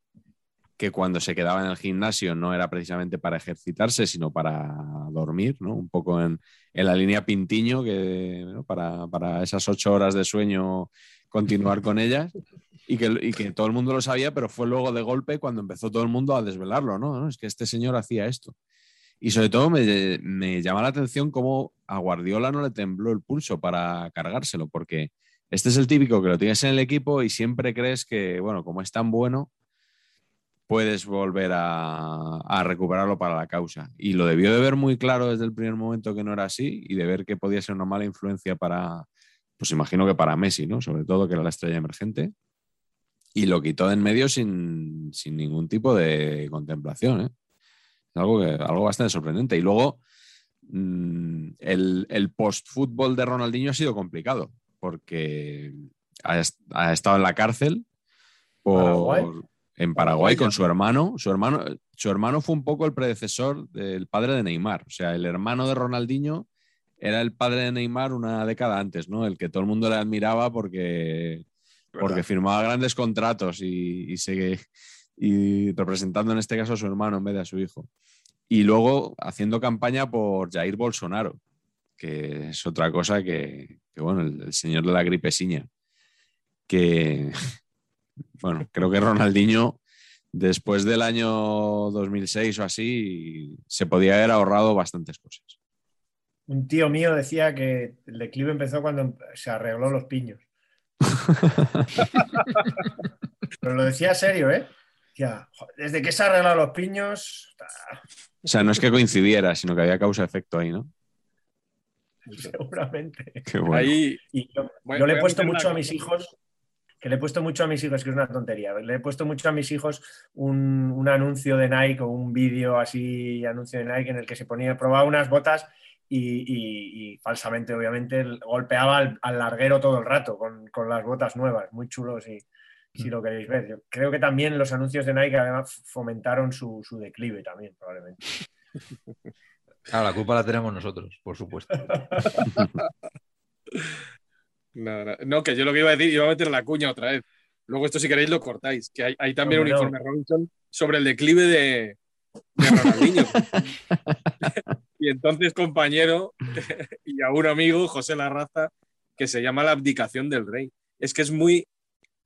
que cuando se quedaba en el gimnasio no era precisamente para ejercitarse, sino para dormir, ¿no? un poco en, en la línea Pintiño, que para, para esas ocho horas de sueño continuar con ellas. Y que, y que, todo el mundo lo sabía, pero fue luego de golpe cuando empezó todo el mundo a desvelarlo. ¿No? Es que este señor hacía esto. Y sobre todo me, llama la atención cómo a Guardiola no le tembló el pulso para cargárselo, porque este es el típico que lo tienes en el equipo y siempre crees que, bueno, como es tan bueno, puedes volver a, a, recuperarlo para la causa. Y lo debió de ver muy claro desde el primer momento que no era así y de ver que podía ser una mala influencia para, pues imagino que para Messi, ¿no? Sobre todo que era la estrella emergente y lo quitó de en medio sin, sin ningún tipo de contemplación. ¿eh? Algo, que, algo bastante sorprendente. Y luego mmm, el, el post-fútbol de Ronaldinho ha sido complicado porque ha, ha estado en la cárcel por, Paraguay. en Paraguay con su hermano. Su, hermano. su hermano fue un poco el predecesor del padre de Neymar. O sea, el hermano de Ronaldinho era el padre de Neymar una década antes, ¿no? El que todo el mundo le admiraba porque porque firmaba grandes contratos y, y, se, y representando en este caso a su hermano en vez de a su hijo. Y luego haciendo campaña por Jair Bolsonaro, que es otra cosa que, que bueno, el, el, señor de la gripesiña, que, (laughs) bueno, creo que Ronaldinho, después del año 2006 o así, se podía haber ahorrado bastantes cosas. Un tío mío decía que el declive empezó cuando se arregló los piños. (laughs) Pero lo decía serio, ¿eh? Ya, desde que se han arreglado los piños. O sea, no es que coincidiera, sino que había causa-efecto ahí, ¿no? (laughs) Seguramente. Qué bueno. Ahí, y yo, yo le he puesto mucho a mis hijos, que le he puesto mucho a mis hijos, que es una tontería. Le he puesto mucho a mis hijos un, un anuncio de Nike o un vídeo así, anuncio de Nike, en el que se ponía, probaba unas botas y, y, y, falsamente, obviamente, golpeaba al, al, larguero todo el rato con, con, las botas nuevas, muy chulos si, si lo queréis ver. Yo creo que también los anuncios de Nike además fomentaron su, su declive también, probablemente. (laughs) Claro, la culpa la tenemos nosotros, por supuesto. (laughs) no, no, no, que yo lo que iba a decir, iba a meter la cuña otra vez. Luego esto si queréis lo cortáis, que hay, hay también no, un informe Robinson sobre el declive de, de Ronaldinho. (laughs) y entonces, compañero y a un amigo, José Larraza, que se llama La abdicación del rey. Es que es muy.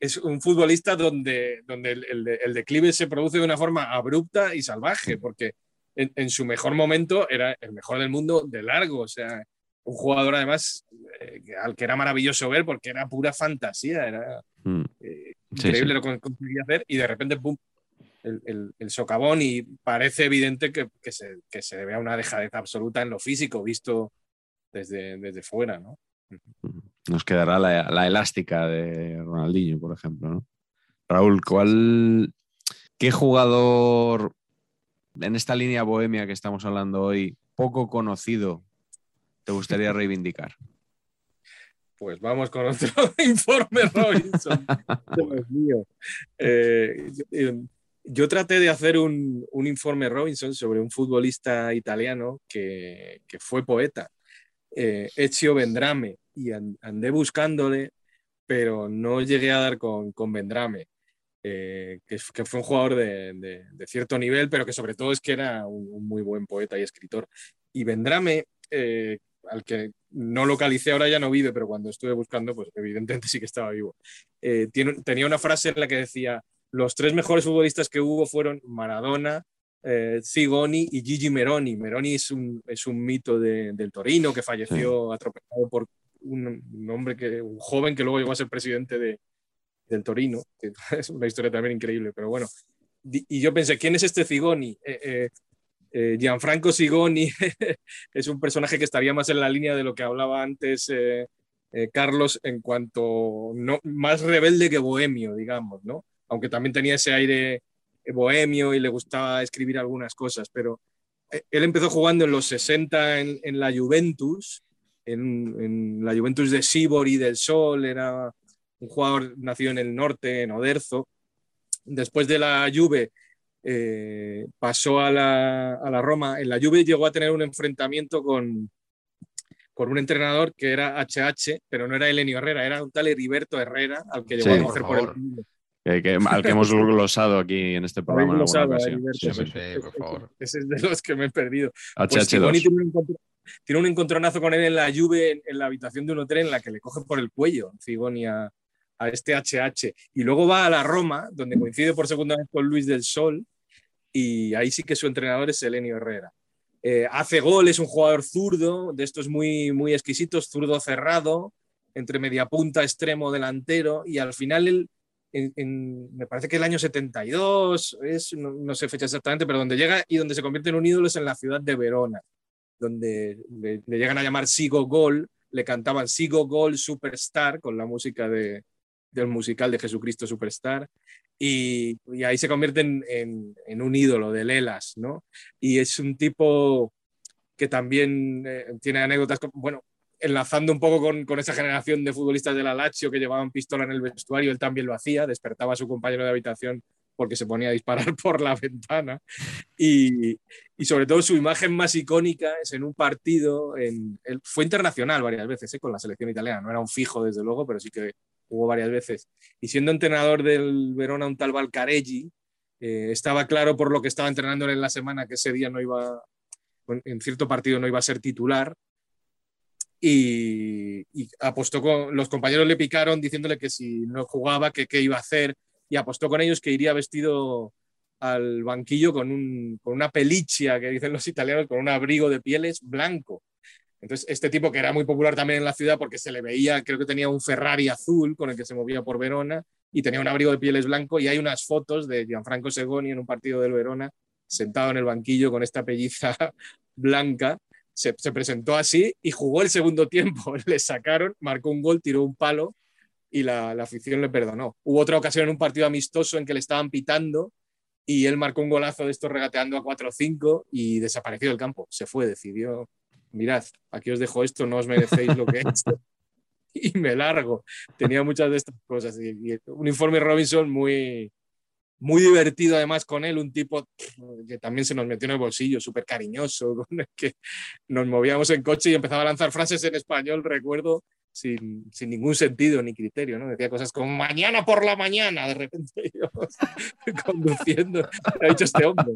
Es un futbolista donde, donde el, el, el declive se produce de una forma abrupta y salvaje, porque en, en, su mejor momento era el mejor del mundo de largo. O sea, un jugador además eh, al que era maravilloso ver porque era pura fantasía, era Hmm. eh, increíble sí, lo que conseguía hacer y de repente, ¡pum! el, el, el, socavón y parece evidente que, que, se, que, se, debe a una dejadez absoluta en lo físico, visto desde, desde fuera, ¿no? Nos quedará la, la, elástica de Ronaldinho, por ejemplo, ¿no? Raúl, ¿cuál, ¿qué jugador en esta línea bohemia que estamos hablando hoy, poco conocido, te gustaría (laughs) reivindicar? Pues vamos con otro (laughs) informe Robinson. (laughs) Dios mío. Eh, yo traté de hacer un, un, informe Robinson sobre un futbolista italiano que, que fue poeta, eh, Ezio Vendrame, y and, andé buscándole, pero no llegué a dar con, con Vendrame, eh, que, que, fue un jugador de, de, de, cierto nivel, pero que sobre todo es que era un, un muy buen poeta y escritor. Y Vendrame, eh, al que no localicé, ahora ya no vive, pero cuando estuve buscando, pues evidentemente (laughs) sí que estaba vivo. Eh, tiene, tenía una frase en la que decía, los tres mejores futbolistas que hubo fueron Maradona, eh, Zigoni y Gigi Meroni. Meroni es un, es un mito de, del Torino que falleció sí. atropellado por un, hombre que, un joven que luego llegó a ser presidente de, del Torino, (laughs) es una historia también increíble, pero bueno. Y yo pensé, ¿quién es este Zigoni? Eh, eh, Gianfranco Sigoni (laughs) es un personaje que estaría más en la línea de lo que hablaba antes eh, eh, Carlos en cuanto más rebelde que bohemio, digamos, ¿no? Aunque también tenía ese aire bohemio y le gustaba escribir algunas cosas, pero eh, él empezó jugando en los 60 en, en la Juventus, en, en, la Juventus de Sibor y del Sol, era un jugador nacido en el norte, en Oderzo. Después de la Juve eh, pasó a la, a la, Roma. En la Juve llegó a tener un enfrentamiento con, con un entrenador que era HH, pero no era Elenio Herrera, era un tal Heriberto Herrera, al que llegó sí, a coger por, por el que, que, al que hemos (laughs) glosado aquí en este programa. Glosado, sí, sí, sí, por favor. Ese es de los que me he perdido. HH2. Pues tiene un encontronazo con él en la lluvia, en, la habitación de un hotel en la que le coge por el cuello Cigoni a, este HH. Y luego va a la Roma, donde coincide por segunda vez con Luis del Sol, y ahí sí que su entrenador es Elenio Herrera. Eh, hace gol, es un jugador zurdo, de estos muy, muy exquisitos, zurdo cerrado, entre media punta, extremo, delantero, y al final me parece que el año 72, es, no, sé fecha exactamente, pero donde llega y donde se convierte en un ídolo es en la ciudad de Verona, donde le, llegan a llamar Sigo Gol, le cantaban Sigo Gol Superstar con la música de, del musical de Jesucristo Superstar. Y, ahí se convierte en, un ídolo de Lelas, ¿no? Y es un tipo que también eh, tiene anécdotas, bueno, enlazando un poco con, esa generación de futbolistas de la Lazio que llevaban pistola en el vestuario, él también lo hacía, despertaba a su compañero de habitación porque se ponía a disparar (laughs) por la ventana. Y, sobre todo su imagen más icónica es en un partido, en, fue internacional varias veces ¿eh? con la selección italiana, no era un fijo desde luego, pero sí que jugó varias veces. Y siendo entrenador del Verona un tal Valcarelli, eh, estaba claro por lo que estaba entrenando en la semana que ese día no iba, en cierto partido no iba a ser titular. Y, apostó con los compañeros le picaron diciéndole que si no jugaba, que qué iba a hacer. Y apostó con ellos que iría vestido al banquillo con, un, con una pelicia, que dicen los italianos, con un abrigo de pieles blanco. Entonces, este tipo que era muy popular también en la ciudad porque se le veía, creo que tenía un Ferrari azul con el que se movía por Verona y tenía un abrigo de pieles blanco y hay unas fotos de Gianfranco Segoni en un partido del Verona sentado en el banquillo con esta pelliza (laughs) blanca. Se, presentó así y jugó el segundo tiempo. (laughs) Le sacaron, marcó un gol, tiró un palo y la, la afición le perdonó. Hubo otra ocasión en un partido amistoso en que le estaban pitando y él marcó un golazo de esto regateando a 4 o 5 y desapareció del campo. Se fue, decidió mirad, aquí os dejo esto, no os merecéis lo que he hecho. (laughs) y me largo. Tenía muchas de estas cosas. Un informe Robinson muy, muy divertido además con él, un tipo que también se nos metió en el bolsillo, súper cariñoso, (laughs) con el que nos movíamos en coche y empezaba a lanzar frases en español, recuerdo, sin, sin ningún sentido ni criterio, ¿no? Decía cosas como mañana por la mañana, de repente (laughs) íbamos conduciendo, ha dicho este hombre.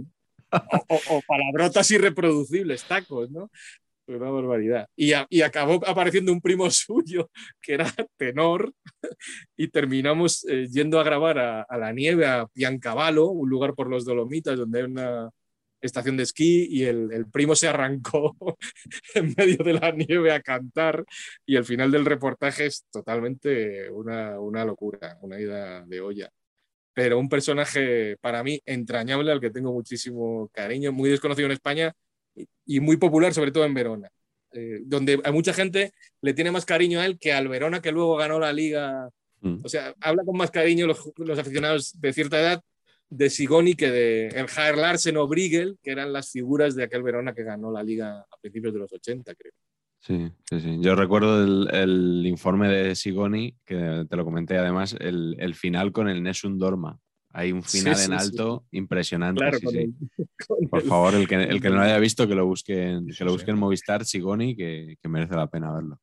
O, palabrotas irreproducibles, tacos, ¿no? Una barbaridad. Y, y, acabó apareciendo un primo (laughs) suyo que era tenor y terminamos eh, yendo a grabar a, la nieve, a Piancavallo, un lugar por los Dolomitas donde hay una estación de esquí y el, el, primo se arrancó (laughs) en medio de la nieve a cantar y el final del reportaje es totalmente una, una locura, una ida de olla pero un personaje para mí entrañable al que tengo muchísimo cariño, muy desconocido en España y muy popular, sobre todo en Verona, eh, donde a mucha gente le tiene más cariño a él que al Verona que luego ganó la liga. Mm. O sea, habla con más cariño los, los, aficionados de cierta edad de Sigoni que de el Jair Larsen o Briegel, que eran las figuras de aquel Verona que ganó la liga a principios de los 80, creo. Sí, sí, sí. Yo recuerdo el, el informe de Sigoni, que te lo comenté además, el, el final con el Nessun Dorma, hay un final en alto impresionante. (laughs) Por favor, el que, el que no lo (laughs) haya visto, que lo busque, que lo busque en Movistar, Sigoni, que, que, merece la pena verlo.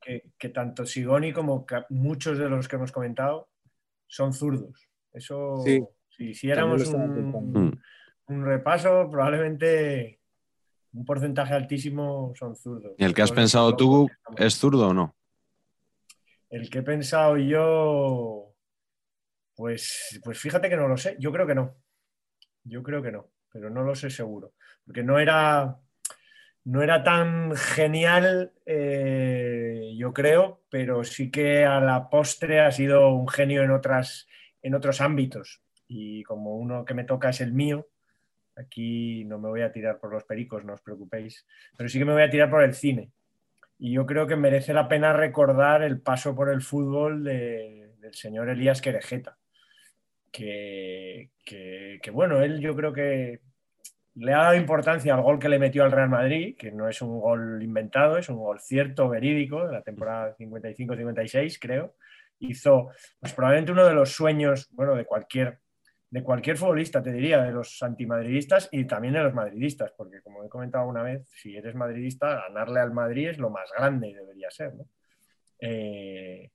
que, que, tanto Sigoni como muchos de los que hemos comentado son zurdos. Eso, si hiciéramos un, un, repaso, probablemente un porcentaje altísimo son zurdos. ¿Y el que has pensado tú es zurdo o no? El que he pensado yo pues, pues fíjate que no lo sé. Yo creo que no. Yo creo que no, pero no lo sé seguro. Porque no era, no era tan genial, eh, yo creo, pero sí que a la postre ha sido un genio en, otras, en otros ámbitos. Y como uno que me toca es el mío, aquí no me voy a tirar por los pericos, no os preocupéis, pero sí que me voy a tirar por el cine. Y yo creo que merece la pena recordar el paso por el fútbol del señor Elías Querejeta que, bueno, él yo creo que le ha dado importancia al gol que le metió al Real Madrid, que no es un gol inventado, es un gol cierto, verídico, de la temporada 55-56, creo. Hizo pues, probablemente uno de los sueños, bueno, de cualquier, de cualquier futbolista, te diría, de los antimadridistas y también de los madridistas, porque como he comentado una vez, si eres madridista, ganarle al Madrid es lo más grande debería ser, ¿no? Eh,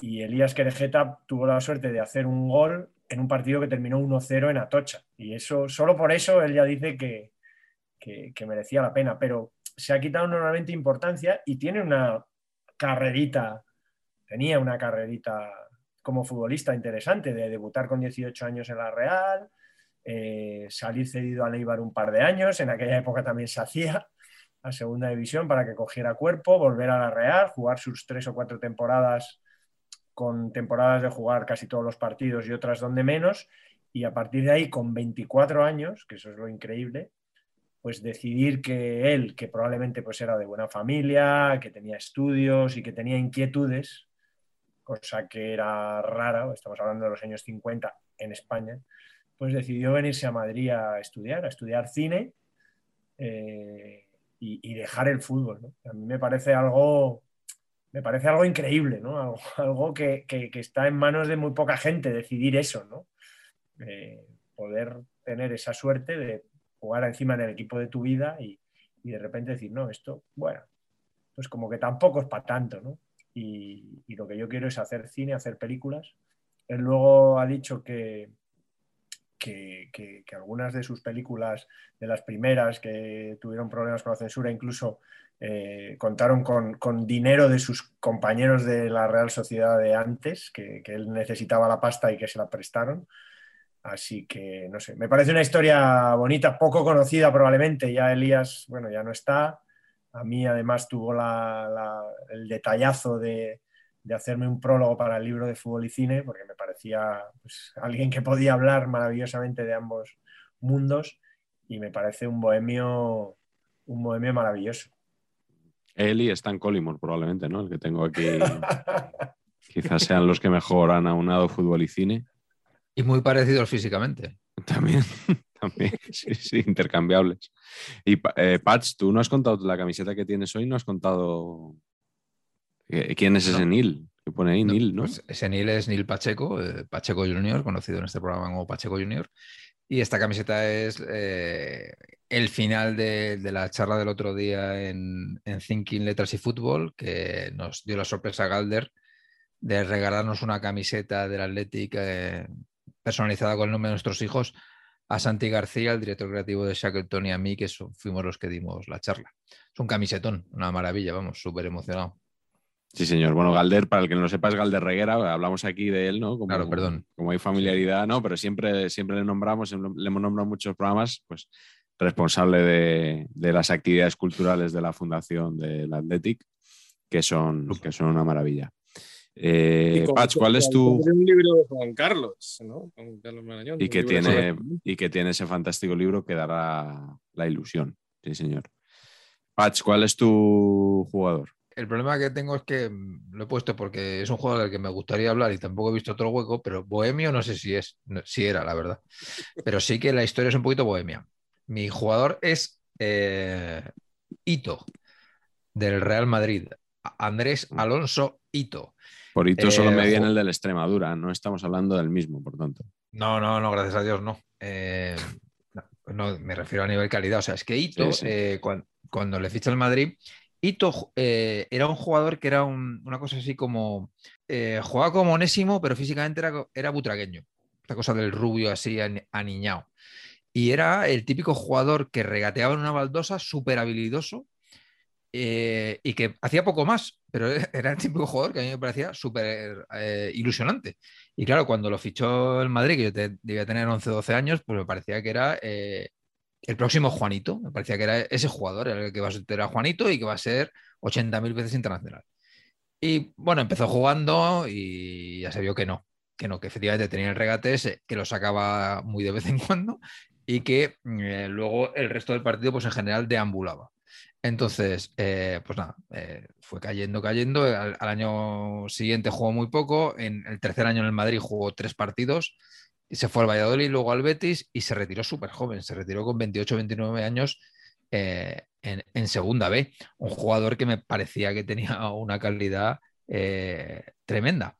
y Elías Querejeta tuvo la suerte de hacer un gol en un partido que terminó 1-0 en Atocha. Y eso, solo por eso, él ya dice que, merecía la pena, pero se ha quitado normalmente importancia y tiene una carrerita, tenía una carrerita como futbolista interesante, de debutar con 18 años en la Real, eh, salir cedido a Leibar un par de años, en aquella época también se hacía a segunda división para que cogiera cuerpo, volver a la Real, jugar sus tres o cuatro temporadas con temporadas de jugar casi todos los partidos y otras donde menos, y a partir de ahí, con 24 años, que eso es lo increíble, pues decidir que él, que probablemente pues era de buena familia, que tenía estudios y que tenía inquietudes, cosa que era rara, estamos hablando de los años 50 en España, pues decidió venirse a Madrid a estudiar, a estudiar cine eh, y, dejar el fútbol. A mí me parece algo, me parece algo increíble, ¿no? algo, (laughs) que, está en manos de muy poca gente decidir eso, ¿no? Poder tener esa suerte de jugar encima en el equipo de tu vida y, de repente decir, no, esto, bueno, pues como que tampoco es para tanto, ¿no? Y, y lo que yo quiero es hacer cine, hacer películas. Él luego ha dicho que, que, algunas de sus películas, de las primeras que tuvieron problemas con la censura, incluso eh, contaron con, dinero de sus compañeros de la Real Sociedad de antes, que, él necesitaba la pasta y que se la prestaron. Así que, no sé, me parece una historia bonita, poco conocida probablemente. Ya Elías, bueno, ya no está. A mí además tuvo el detallazo de, hacerme un prólogo para el libro de fútbol y cine, porque me parecía pues, alguien que podía hablar maravillosamente de ambos mundos y me parece un bohemio, un bohemio maravilloso. Él y Stan Collymore, probablemente, ¿no? El que tengo aquí. (laughs) Quizás sean los que mejor han aunado fútbol y cine. Y muy parecidos físicamente. También, (laughs) también, sí, sí, intercambiables. Y eh, Patch, tú no has contado la camiseta que tienes hoy, no has contado eh, ¿Quién es ese Neil? Que pone ahí Neil, ¿no? Pues ese Neil es Neil Pacheco, eh, Pacheco Junior, conocido en este programa como Pacheco Junior. Y esta camiseta es eh, el final de, la charla del otro día en, Thinking Letras y Fútbol, que nos dio la sorpresa a Galder de regalarnos una camiseta del Athletic personalizada con el nombre de nuestros hijos a Santi García, el director creativo de Shackleton y a mí, que fuimos los que dimos la charla. Es un camisetón, una maravilla, vamos, súper emocionado. Sí, señor. Bueno, Galder, para el que no lo sepa, es Galder Reguera. Hablamos aquí de él, ¿no? Como, claro, perdón. Como hay familiaridad, ¿no? Pero siempre, siempre le nombramos, le hemos nombrado muchos programas, pues responsable de, las actividades culturales de la Fundación del Athletic, que son, que son una maravilla. Eh, ¿cuál es tu...? Un libro de Juan Carlos, ¿no? Carlos Marañón, y, que tiene, y que tiene ese fantástico libro que dará la ilusión. Sí, señor. Patch, ¿cuál es tu jugador? el problema que tengo es que mm, lo he puesto porque es un juego del que me gustaría hablar y tampoco he visto otro hueco, pero Bohemio no sé si es, si era, la verdad. Pero sí que la historia es un poquito bohemia. Mi jugador es eh, Ito, del Real Madrid. Andrés. Alonso Ito. Por Ito solo me eh, viene el del Extremadura, no estamos hablando del mismo, por tanto. No, no, no, gracias a Dios, no. Eh, no, me refiero a nivel calidad. O sea, es que Ito, cuando, cuando, le ficha el Madrid, Ito era un jugador que era una cosa así como. Jugaba como onésimo, pero físicamente era, era butragueño. Esta cosa del rubio así aniñado. Y era el típico jugador que regateaba en una baldosa, súper habilidoso eh, y que hacía poco más, pero (laughs) era el típico jugador que a mí me parecía súper ilusionante. Y claro, cuando lo fichó el Madrid, que yo debía tener 11 12 años, pues me parecía que era el próximo Juanito. Me parecía que era ese jugador, el que va a ser a Juanito y que va a ser 80.000 veces internacional. Y bueno, empezó jugando y ya se vio que no, que no, que efectivamente tenía el regate ese, que lo sacaba muy de vez en cuando y que eh, luego el resto del partido, pues en general deambulaba. Entonces, eh, pues nada, eh, fue cayendo, cayendo. al, año siguiente jugó muy poco. En el tercer año en el Madrid jugó tres partidos y se fue al Valladolid, luego al Betis y se retiró súper joven, se retiró con 28, 29 años en, segunda B, un jugador que me parecía que tenía una calidad tremenda.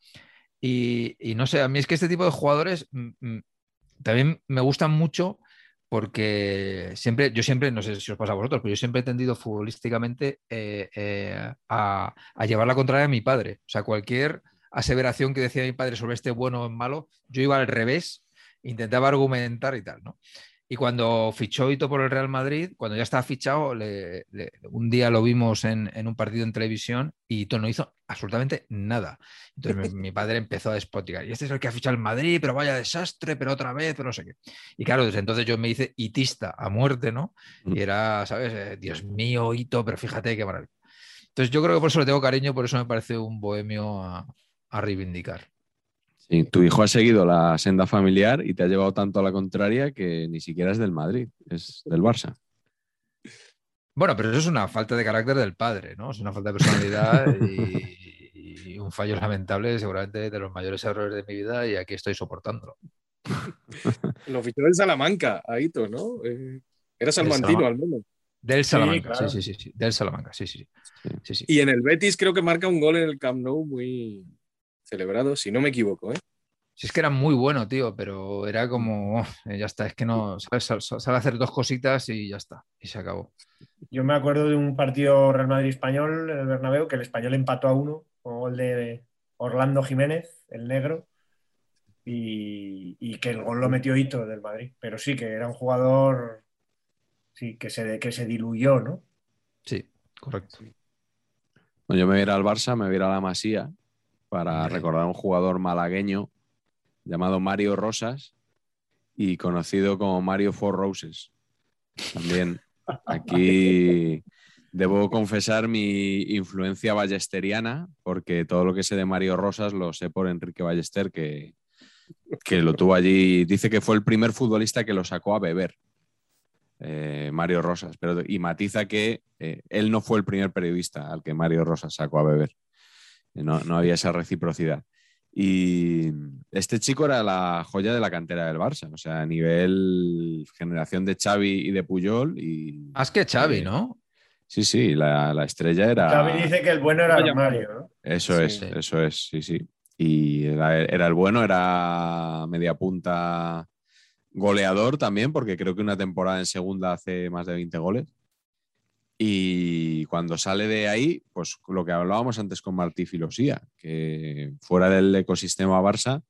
Y, no sé, a mí es que este tipo de jugadores mm, mm, también me gustan mucho porque siempre, yo siempre, no sé si os pasa a vosotros, pero yo siempre he tendido futbolísticamente eh, a, a, llevar la contraria a mi padre. O sea, cualquier aseveración que decía mi padre sobre este bueno o malo, yo iba al revés, intentaba argumentar y tal, ¿no? Y cuando fichó Hito por el Real Madrid, cuando ya estaba fichado, le- le- un día lo vimos en, en un partido en televisión y Hito no hizo absolutamente nada. Entonces (laughs) mi, mi padre empezó a despoticar. Y este es el que ha fichado el Madrid, pero vaya desastre, pero otra vez, pero no sé qué. Y claro, desde entonces yo me hice hitista a muerte, ¿no? Y era, ¿sabes? Eh, Dios mío, Hito, pero fíjate qué maravilla. Entonces yo creo que por eso le tengo cariño, por eso me parece un bohemio a, a reivindicar. Sí, tu hijo ha seguido la senda familiar y te ha llevado tanto a la contraria que ni siquiera es del Madrid, es del Barça. Bueno, pero eso es una falta de carácter del padre, ¿no? Es una falta de personalidad y, y un fallo lamentable, seguramente de los mayores errores de mi vida, y aquí estoy soportándolo. (laughs) Lo fichó del Salamanca, Aito, ¿no? Eh, era salmantino Salamanca. al menos. Del Salamanca, claro. sí, sí, sí, sí, del Salamanca, sí, sí, sí. sí, sí. Y en el Betis creo que marca un gol en el Camp Nou muy celebrado, si no me equivoco, ¿eh? Si es que era muy bueno, tío, pero era como, oh, eh, ya está, es que no, ¿sabes? Sa- sa- sabe hacer dos cositas y ya está, y se acabó. Yo me acuerdo de un partido Real Madrid-Español en el Bernabéu que el español empató a uno con gol de Orlando Jiménez, el negro, y, y que el gol lo metió Hito del Madrid. Pero sí, que era un jugador sí, que, se, que se diluyó, ¿no? Sí, correcto. Bueno, yo me voy a ir al Barça, me voy a ir a la Masía para recordar a un jugador malagueño llamado Mario Rosas y conocido como Mario Four Roses. También aquí (laughs) debo confesar mi influencia ballesteriana, porque todo lo que sé de Mario Rosas lo sé por Enrique Ballester, que, que lo tuvo allí. Dice que fue el primer futbolista que lo sacó a beber. eh, Mario Rosas, pero y matiza que eh, él no fue el primer periodista al que Mario Rosas sacó a beber. No, no había esa reciprocidad. Y este chico era la joya de la cantera del Barça, o sea, a nivel generación de Xavi y de Puyol. Y, Más que Xavi, eh, ¿no? Sí, sí, la, la estrella era. Xavi dice que el bueno era Vaya Mario, ¿no? Eso Sí. es, Sí. eso es, sí, sí. Y era, era el bueno, era media punta goleador también, porque creo que una temporada en segunda hace más de 20 goles. Y cuando sale de ahí, pues lo que hablábamos antes con Martí Filosía, que fuera del ecosistema Barça,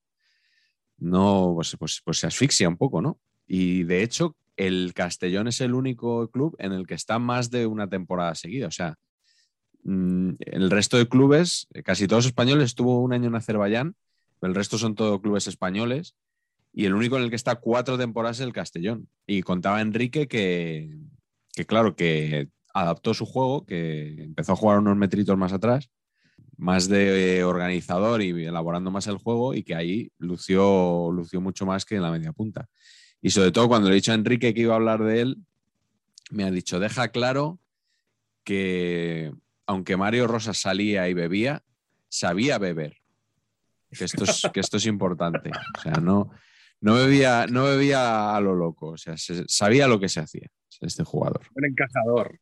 no, pues, pues, pues se asfixia un poco, ¿no? Y de hecho, el Castellón es el único club en el que está más de una temporada seguida. O sea, mm, el resto de clubes, casi todos españoles, estuvo un año en Azerbaiyán, el resto son todos clubes españoles. Y el único en el que está cuatro temporadas es el Castellón. Y contaba Enrique que, que claro, que adaptó su juego, que empezó a jugar unos metritos más atrás, más de organizador y elaborando más el juego, y que ahí lució, lució mucho más que en la media punta. Y sobre todo cuando le he dicho a Enrique que iba a hablar de él, me ha dicho, deja claro que aunque Mario Rosas salía y bebía, sabía beber. Que esto es, que esto es importante. O sea, no, no, bebía, no bebía a lo loco. O sea, se- sabía lo que se hacía este jugador. Un encajador.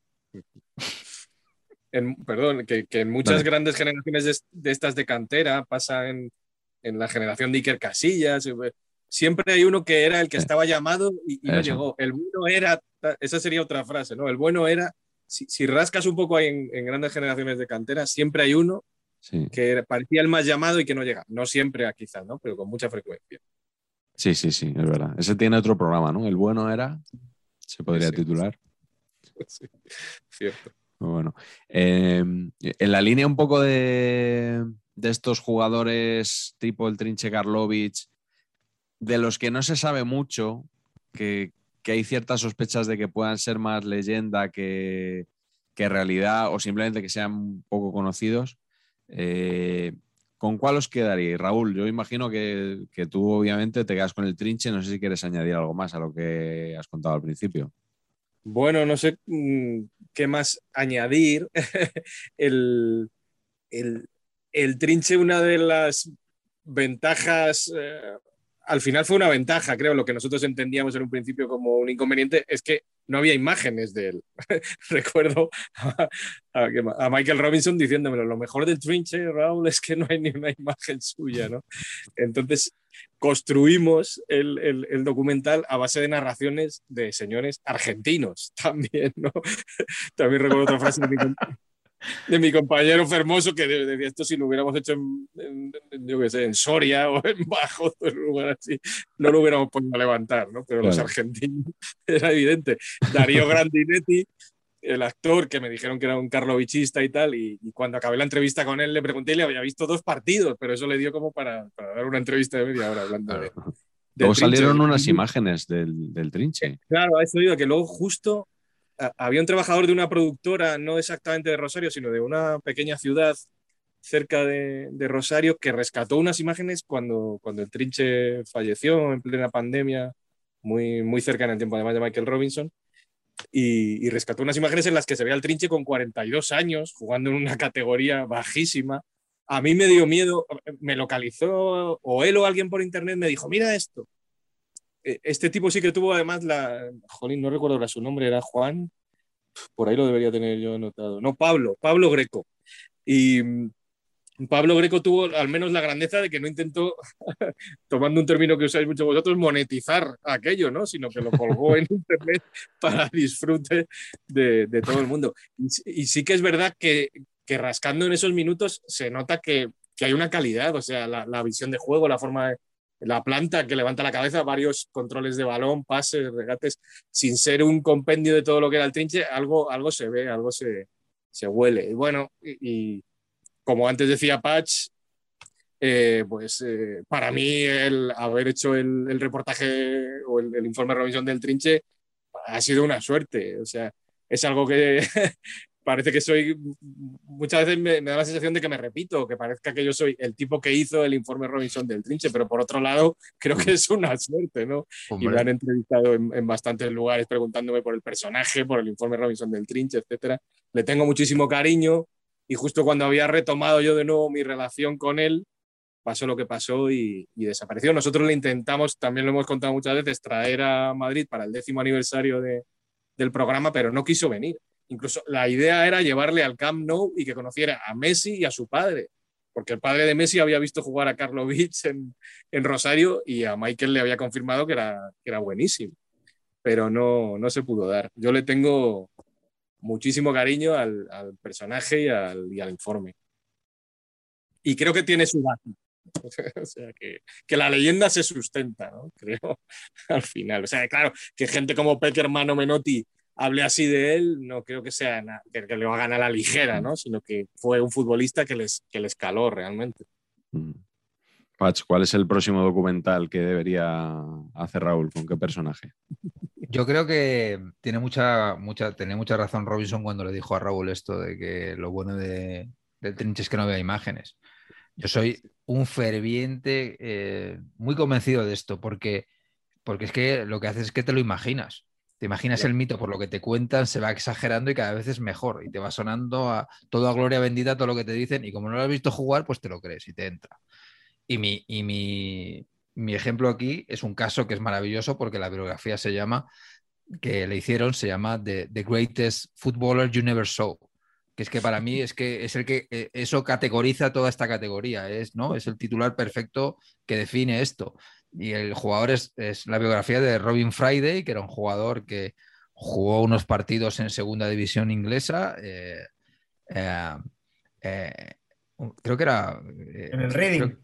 En- perdón, que, que en muchas Vale. grandes generaciones de, de estas de cantera pasa en, en la generación de Iker Casillas. eh, Siempre hay uno que era el que Sí. estaba llamado y, y no llegó. El bueno era, esa sería otra frase, ¿no? El bueno era, si, si rascas un poco ahí en, en grandes generaciones de cantera, siempre hay uno Sí, que parecía el más llamado y que no llega. No siempre, quizás, ¿no? Pero con mucha frecuencia. sí, sí, sí, es verdad. Ese tiene otro programa, ¿no? El bueno era, se podría Sí. titular. Sí, (laughs) cierto. Bueno, eh, en la línea un poco de, de estos jugadores tipo el Trinche Karlovic, de los que no se sabe mucho, que, que hay ciertas sospechas de que puedan ser más leyenda que, que realidad o simplemente que sean poco conocidos, eh, ¿con cuál os quedaríais? Raúl, yo imagino que, que tú obviamente te quedas con el Trinche, no sé si quieres añadir algo más a lo que has contado al principio. Bueno, no sé mm, qué más añadir. (laughs) el, el, el trinche, una de las ventajas, eh, al final fue una ventaja, creo, lo que nosotros entendíamos en un principio como un inconveniente, es que no había imágenes de él. (laughs) Recuerdo a, a- Michael Robinson diciéndomelo, lo mejor del trinche, Raúl, es que no hay ni una imagen suya, ¿no? Entonces, construimos el, el- el documental a base de narraciones de señores argentinos (laughs) también, ¿no? También recuerdo otra frase de mi, de mi compañero Fermoso que decía esto si lo hubiéramos hecho en, yo qué sé, en Soria o en (laughs) Bajo, en un lugar así, no lo hubiéramos podido levantar, ¿no? Pero los argentinos (laughs) era evidente. Darío Grandinetti, el actor que me dijeron que era un carlovichista y tal, y, cuando acabé la entrevista con él le pregunté y le había visto dos partidos, pero eso le dio como para, para dar una entrevista de media hora hablando de... Luego salieron unas imágenes del, del trinche. Claro, ha oído que luego justo había un trabajador de una productora, no exactamente de Rosario, sino de una pequeña ciudad cerca de, Rosario, que rescató unas imágenes cuando, cuando el Trinche falleció en plena pandemia, muy, muy cerca en el tiempo además de Michael Robinson, y, rescató unas imágenes en las que se ve al Trinche con 42 años, jugando en una categoría bajísima. A mí me dio miedo, me localizó, o él o alguien por internet me dijo, mira esto, e, este tipo sí que tuvo además la. Jolín, no recuerdo ahora su nombre, era Juan. Por ahí lo debería tener yo anotado. No, Pablo, Pablo Greco. Y Pablo Greco tuvo al menos la grandeza de que no intentó, (laughs) tomando un término que usáis mucho vosotros, monetizar aquello, ¿no? Sino que lo colgó en internet (laughs) para disfrute de, todo el mundo. Y, sí que es verdad que, rascando en esos minutos se nota que, hay una calidad, o sea, la, la visión de juego, la forma de la planta que levanta la cabeza, varios controles de balón, pases, regates, sin ser un compendio de todo lo que era el trinche, algo, algo se ve, algo se, se huele. Y bueno, y, como antes decía Patch, eh, pues eh, para mí el haber hecho el, reportaje o el, el, informe de revisión del trinche ha sido una suerte. O sea, es algo que, (laughs) parece que soy, muchas veces me, da la sensación de que me repito, que parezca que yo soy el tipo que hizo el informe Robinson del Trinche, pero por otro lado (laughs) creo que es una suerte, ¿no? Y me han entrevistado en, bastantes lugares preguntándome por el personaje, por el informe Robinson del Trinche, etcétera. Le tengo muchísimo cariño y justo cuando había retomado yo de nuevo mi relación con él, pasó lo que pasó y, desapareció. Nosotros le intentamos, también lo hemos contado muchas veces, traer a Madrid para el décimo aniversario de, del programa, pero no quiso venir. Incluso la idea era llevarle al Camp Nou y que conociera a Messi y a su padre, porque el padre de Messi había visto jugar a Karlovic en, en Rosario y a Michael le había confirmado que era, que era buenísimo, pero no, no se pudo dar. Yo le tengo muchísimo cariño al, al personaje y al, y al, informe. Y creo que tiene su base. (laughs) o sea, que, que, la leyenda se sustenta, ¿no? (laughs) Creo, al final. O sea, claro, que gente como Peckerman o Menotti hable así de él, no creo que sea que, que, le hagan a la ligera, ¿no? Sino que fue un futbolista que les, que les caló realmente. Mm. Pach, ¿cuál es el próximo documental que debería hacer Raúl? ¿Con qué personaje? Yo creo que tiene mucha, mucha, tenía mucha razón Robinson cuando le dijo a Raúl esto de que lo bueno de, del trinche es que no vea imágenes. Yo soy un ferviente, eh, muy convencido de esto, porque, porque es que lo que haces es que te lo imaginas. Te imaginas el mito por lo que te cuentan, se va exagerando y cada vez es mejor y te va sonando a toda gloria bendita todo lo que te dicen y como no lo has visto jugar, pues te lo crees y te entra. Y mi, y mi, mi ejemplo aquí es un caso que es maravilloso porque la biografía se llama, que le hicieron, se llama The, The Greatest Footballer You Never Saw que es que para mí es que es el que eh, eso categoriza toda esta categoría, es, ¿no? es el titular perfecto que define esto. Y el jugador es, la biografía de Robin Friday, que era un jugador que jugó unos partidos en segunda división inglesa. Eh, eh, eh, creo que era. en el Reading.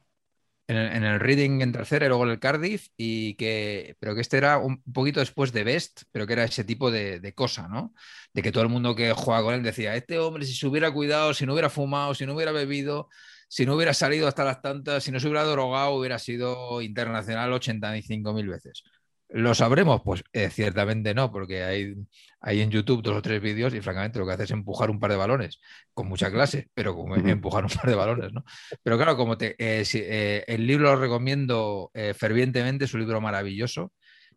En el, Reading en tercera y luego en el Cardiff, y que, pero que este era un poquito después de Best, pero que era ese tipo de, cosa, ¿no? De que todo el mundo que juega con él decía, este hombre si se hubiera cuidado, si no hubiera fumado, si no hubiera bebido, si no hubiera salido hasta las tantas, si no se hubiera drogado, hubiera sido internacional 85 mil veces. ¿Lo sabremos? Pues eh, ciertamente no, porque hay, hay en YouTube dos o tres vídeos y francamente lo que hace es empujar un par de balones, con mucha clase, pero como empujar un par de balones, ¿no? Pero claro, como te, eh, eh, el libro lo recomiendo fervientemente, es un libro maravilloso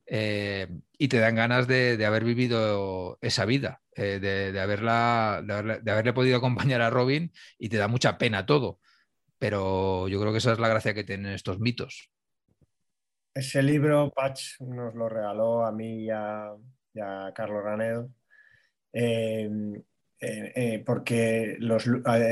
y te dan ganas de, haber vivido esa vida, de, haberla, de, haberle, podido acompañar a Robin y te da mucha pena todo pero yo creo que esa es la gracia que tienen estos mitos. Ese libro, Patch nos lo regaló a mí y a, Carlos Ranedo, em, eh, eh, porque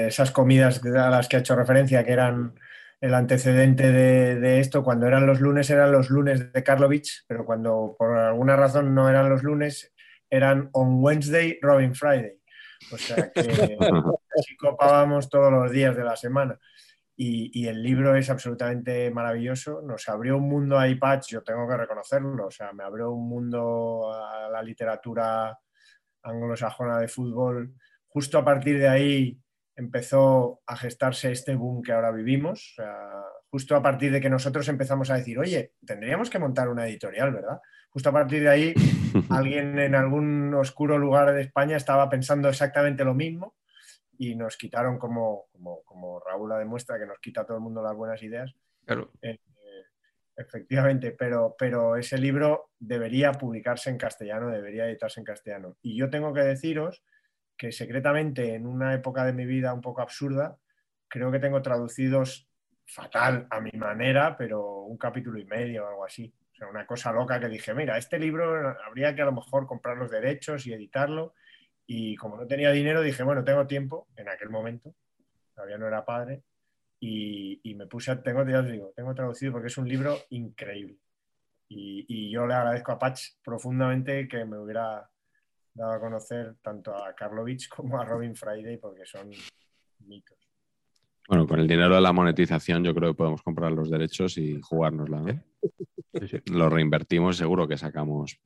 esas comidas a las que ha hecho referencia, que eran el antecedente de, esto, cuando eran los lunes, eran los lunes de Karlovich, pero cuando por alguna razón no eran los lunes, eran on Wednesday, Robin Friday O sea que (laughs) así copábamos todos los días de la semana. Y, y, el libro es absolutamente maravilloso. Nos abrió un mundo a iPads, yo tengo que reconocerlo. O sea, me abrió un mundo a la literatura anglosajona de fútbol. Justo a partir de ahí empezó a gestarse este boom que ahora vivimos. O sea, justo a partir de que nosotros empezamos a decir, oye, tendríamos que montar una editorial, ¿verdad? Justo a partir de ahí, (laughs) alguien en algún oscuro lugar de España estaba pensando exactamente lo mismo y nos quitaron, como, como, Raúl la demuestra, que nos quita a todo el mundo las buenas ideas. Claro. Eh, efectivamente, pero, pero ese libro debería publicarse en castellano, debería editarse en castellano. Y yo tengo que deciros que secretamente, en una época de mi vida un poco absurda, creo que tengo traducidos fatal a mi manera, pero un capítulo y medio o algo así. O sea, una cosa loca que dije, mira, este libro habría que a lo mejor comprar los derechos y editarlo. Y como no tenía dinero, dije, bueno, tengo tiempo en aquel momento, todavía no era padre, y, me puse, a, tengo, ya digo, tengo traducido porque es un libro increíble. Y, y, yo le agradezco a Patch profundamente que me hubiera dado a conocer tanto a Karlovich (laughs) como a Robin Friday porque son mitos. Bueno, con el dinero de la monetización yo creo que podemos comprar los derechos y jugárnosla. ¿no? Lo reinvertimos, seguro que sacamos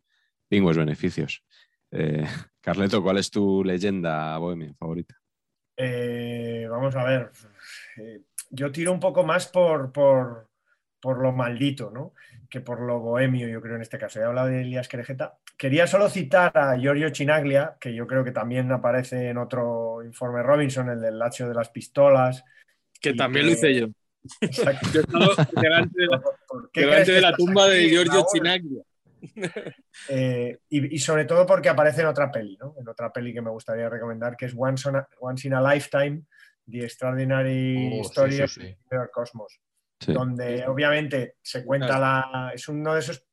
pingües beneficios. Eh, (laughs) Carleto, ¿cuál es tu leyenda bohemia favorita? Eh, vamos a ver. Eh, yo tiro un poco más por, por, por, lo maldito, ¿no? Que por lo bohemio, yo creo en este caso. He hablado de Elías Querejeta. Quería solo citar a Giorgio Chinaglia, que yo creo que también aparece en otro informe Robinson, el del Lacho de las Pistolas, que también lo hice yo. Yo delante de la, (laughs) delante de la tumba de Giorgio Chinaglia. (laughs) Eh, y, sobre todo porque aparece en otra peli, ¿no? En otra peli que me gustaría recomendar, que es Once, Once in a Lifetime, The Extraordinary oh, Story of the Cosmos. Donde obviamente se cuenta la. Es uno de esos.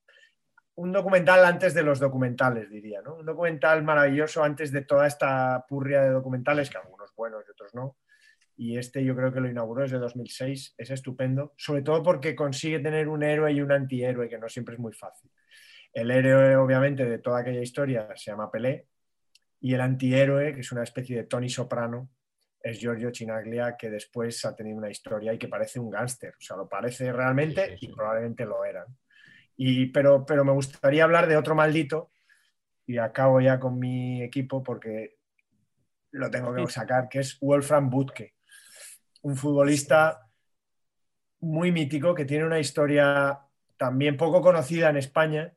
Un documental antes de los documentales, diría, ¿no? Un documental maravilloso antes de toda esta purria de documentales, que algunos buenos y otros no y este yo creo que lo inauguró desde 2006, es estupendo, sobre todo porque consigue tener un héroe y un antihéroe, que no siempre es muy fácil. El héroe, obviamente, de toda aquella historia se llama Pelé, y el antihéroe, que es una especie de Tony Soprano, es Giorgio Chinaglia, que después ha tenido una historia y que parece un gángster, o sea, lo parece realmente y probablemente lo eran. Y, pero, pero me gustaría hablar de otro maldito, y acabo ya con mi equipo porque lo tengo que sacar, que es Wolfram Butke un futbolista muy mítico que tiene una historia también poco conocida en España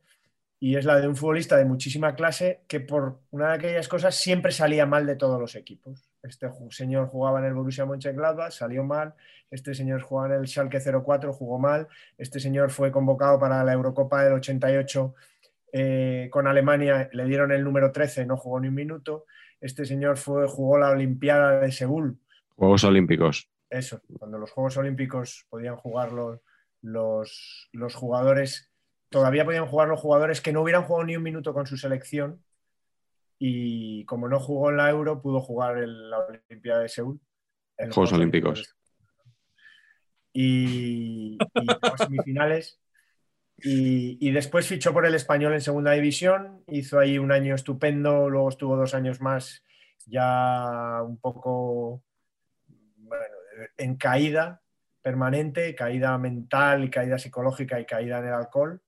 y es la de un futbolista de muchísima clase que por una de aquellas cosas siempre salía mal de todos los equipos. Este señor jugaba en el Borussia Mönchengladbach, salió mal. Este señor jugaba en el Schalke 04, jugó mal. Este señor fue convocado para la Eurocopa del 88 eh, con Alemania, le dieron el número 13, no jugó ni un minuto. Este señor fue, jugó la Olimpiada de Seúl. Juegos Olímpicos eso, cuando los Juegos Olímpicos podían jugar los, los, jugadores, todavía podían jugar los jugadores que no hubieran jugado ni un minuto con su selección y como no jugó en la Euro, pudo jugar en la Olimpiada de Seúl. En Juegos, Olímpicos. Y, y semifinales. Y, y, después fichó por el español en segunda división, hizo ahí un año estupendo, luego estuvo dos años más ya un poco en caída permanente, caída mental caída psicológica y caída en el alcohol.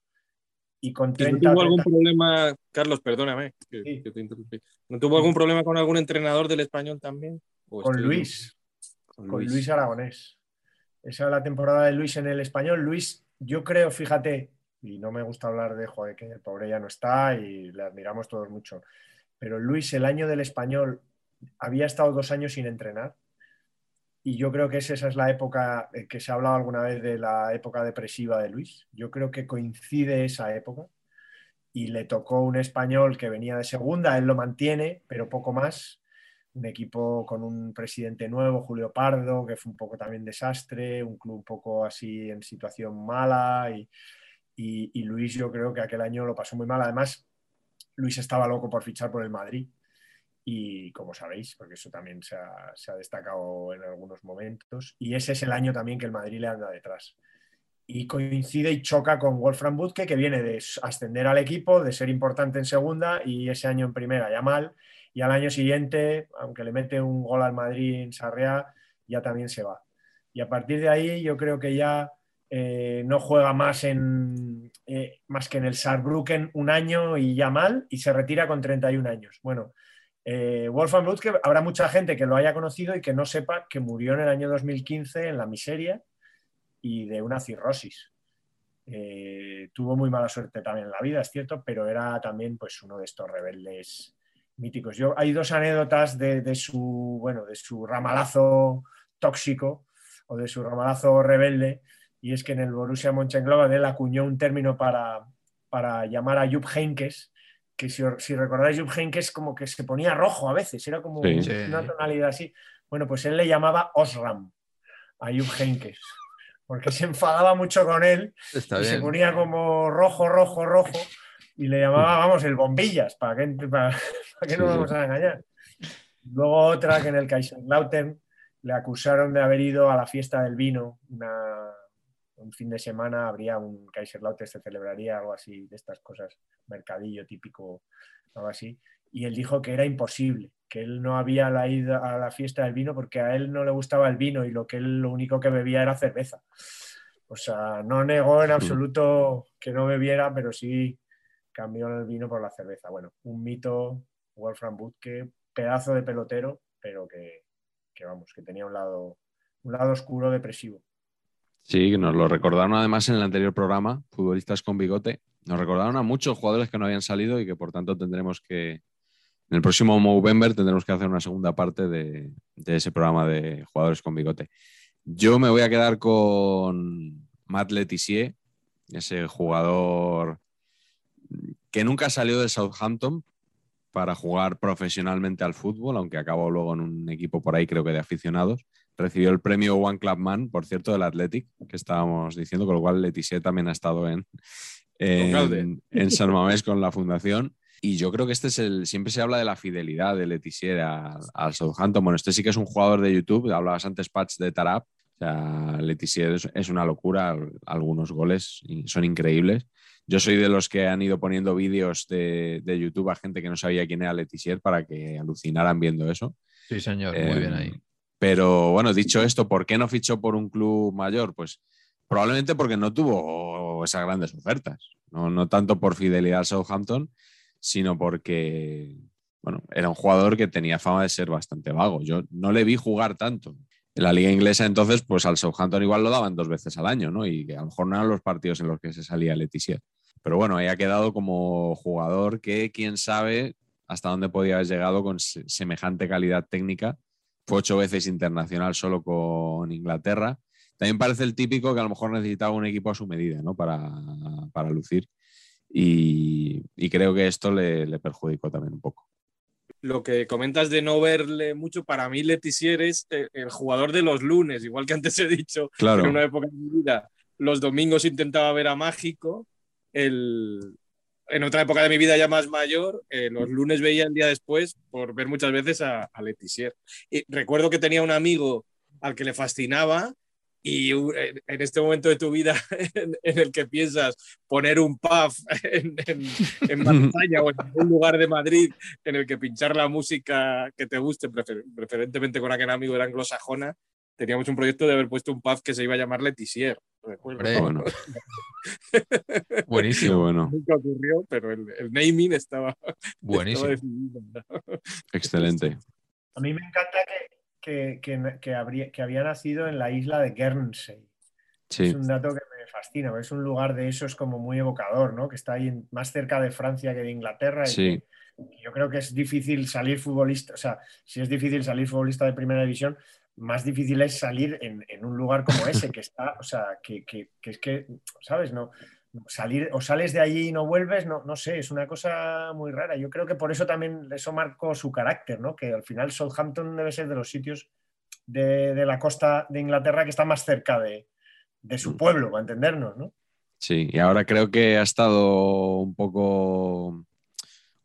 Y con ¿No tuvo algún problema, Carlos, perdóname, ¿No tuvo algún problema con algún entrenador del español también? Con Luis, con Luis. Aragonés. Esa es la temporada de Luis en el español. Luis, yo creo, fíjate, y no me gusta hablar de joder, que el pobre ya no está y le admiramos todos mucho, pero Luis, el año del español, había estado dos años sin entrenar y yo creo que esa es la época eh, que se ha hablado alguna vez de la época depresiva de Luis. Yo creo que coincide esa época y le tocó un español que venía de segunda, él lo mantiene, pero poco más. Un equipo con un presidente nuevo, Julio Pardo, que fue un poco también desastre, un club un poco así en situación mala y, y Luis yo creo que aquel año lo pasó muy mal. Además, Luis estaba loco por fichar por el Madrid y como sabéis, porque eso también se ha, destacado en algunos momentos, y ese es el año también que el Madrid le anda detrás. Y coincide y choca con Wolfram Butke, que viene de ascender al equipo, de ser importante en segunda y ese año en primera ya mal, y al año siguiente, aunque le mete un gol al Madrid en Sarriá, ya también se va. Y a partir de ahí yo creo que ya eh, no juega más, en, eh, más que en el Saarbrücken un año y ya mal, y se retira con 31 años. Bueno, eh, Wolfgang Lutke, habrá mucha gente que lo haya conocido y que no sepa que murió en el año 2015 en la miseria y de una cirrosis. tuvo muy mala suerte también en la vida, es cierto, pero era también pues, uno de estos rebeldes míticos. Yo, hay dos anécdotas de, de, su, bueno, de su ramalazo tóxico o de su ramalazo rebelde, y es que en el Borussia Mönchengladbach él acuñó un término para, para llamar a Jupp Heynckes, que si, si recordáis Jupp Heynckes como que se ponía rojo a veces, era como Sí. una tonalidad así. Bueno, pues él le llamaba Osram a Jupp Heynckes, porque se enfadaba mucho con él Está y se ponía como rojo, rojo, rojo, y le llamaba, vamos, el bombillas, ¿para qué, para, para qué nos vamos a engañar? Luego otra que en el Kaiserslautern le acusaron de haber ido a la fiesta del vino, una- un fin de semana habría un Kaiserslautern, se celebraría algo así, de estas cosas, mercadillo típico, algo así, y él dijo que era imposible, que él no había la ido a la fiesta del vino porque a él no le gustaba el vino y lo que él lo único que bebía era cerveza. O sea, no negó en absoluto que no bebiera, pero sí cambió el vino por la cerveza. Bueno, un mito, Wolfram Butke, pedazo de pelotero, pero que, que, vamos, que tenía un lado, un lado oscuro depresivo. Sí, nos lo recordaron además en el anterior programa, Futbolistas con Bigote. Nos recordaron a muchos jugadores que no habían salido y que por tanto tendremos que, en el próximo Movember tendremos que hacer una segunda parte de, de ese programa de jugadores con bigote. Yo me voy a quedar con Matt Letizier, ese jugador que nunca salió del Southampton para jugar profesionalmente al fútbol, aunque acabó luego en un equipo por ahí, creo que de aficionados. Recibió el premio One Club Man, por cierto, del Athletic, que estábamos diciendo, con lo cual Letizier también ha estado en, en, en San Mamés con la fundación. Y yo creo que este es el. Siempre se habla de la fidelidad de Letizier al, Southampton. Bueno, este sí que es un jugador de YouTube. Hablabas antes, Patch, de Tarap. O sea, Letizier es, es una locura. Algunos goles son increíbles. Yo soy de los que han ido poniendo vídeos de, de YouTube a gente que no sabía quién era Letizier para que alucinaran viendo eso. Sí, señor, muy Eh, bien ahí. Pero bueno, dicho esto, ¿por qué no fichó por un club mayor? Pues probablemente porque no tuvo esas grandes ofertas. No, tanto por fidelidad al Southampton, sino porque bueno, era un jugador que tenía fama de ser bastante vago. Yo no le vi jugar tanto. En la liga inglesa entonces, pues al Southampton igual lo daban dos veces al año, ¿no? Y a lo mejor no eran los partidos en los que se salía Letizier. Pero bueno, ahí ha quedado como jugador que quién sabe hasta dónde podía haber llegado con se- semejante calidad técnica fue ocho veces internacional solo con Inglaterra. También parece el típico que a lo mejor necesitaba un equipo a su medida ¿no? para, para lucir. Y, y creo que esto le, le perjudicó también un poco. Lo que comentas de no verle mucho, para mí Letizier es el, el jugador de los lunes, igual que antes he dicho, Claro. en una época de mi vida, los domingos intentaba ver a Mágico, el, en otra época de mi vida ya más mayor, eh, los lunes veía el día después por ver muchas veces a, a Letizier. Y recuerdo que tenía un amigo al que le fascinaba y u- en este momento de tu vida (laughs) en, en el que piensas poner un pub (laughs) en, en, en Manzanares o en algún lugar de Madrid en el que pinchar la música que te guste, prefer- preferentemente con aquel amigo era anglosajona, teníamos un proyecto de haber puesto un pub que se iba a llamar Letizier. Hombre, Bueno, (laughs) Buenísimo, bueno, Nunca ocurrió, pero el, el naming estaba, (laughs) buenísimo. estaba excelente. A mí me encanta que, que, que, que habría, que había nacido en la isla de Guernsey. Sí, Es un dato que me fascina, es un lugar de esos como muy evocador, ¿no? Que está ahí en- más cerca de Francia que de Inglaterra. y Sí. yo creo que es difícil salir futbolista, o sea, si es difícil salir futbolista de primera división, más difícil es salir en, en un lugar como ese, que está, o sea, que, que- que es que, ¿sabes? No, salir o sales de allí y no vuelves, no, no sé, es una cosa muy rara. Yo creo que por eso también eso marcó su carácter, ¿no? Que al final Southampton debe ser de los sitios de, de la costa de Inglaterra que está más cerca de, de su pueblo, para entendernos, ¿no? Sí, y ahora creo que ha estado un poco,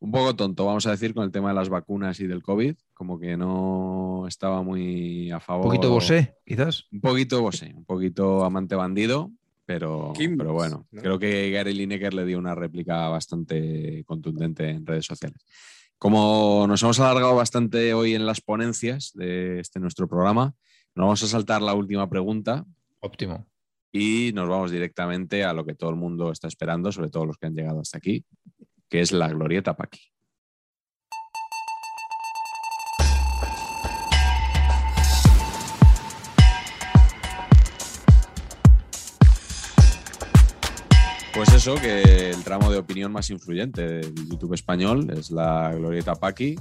un poco tonto, vamos a decir, con el tema de las vacunas y del COVID, como que no estaba muy a Un favor. poquito bosé, quizás. Un poquito bosé, un poquito amante bandido, pero, pero bueno, ¿no? creo que Gary Lineker le dio una réplica bastante contundente en redes sociales. Como nos hemos alargado bastante hoy en las ponencias de este nuestro programa, nos vamos a saltar la última pregunta Óptimo. y nos vamos directamente a lo que todo el mundo está esperando, sobre todo los que han llegado hasta aquí, que es la glorieta Paqui. Pues eso, que el tramo de opinión más influyente del YouTube español es la glorieta Paqui.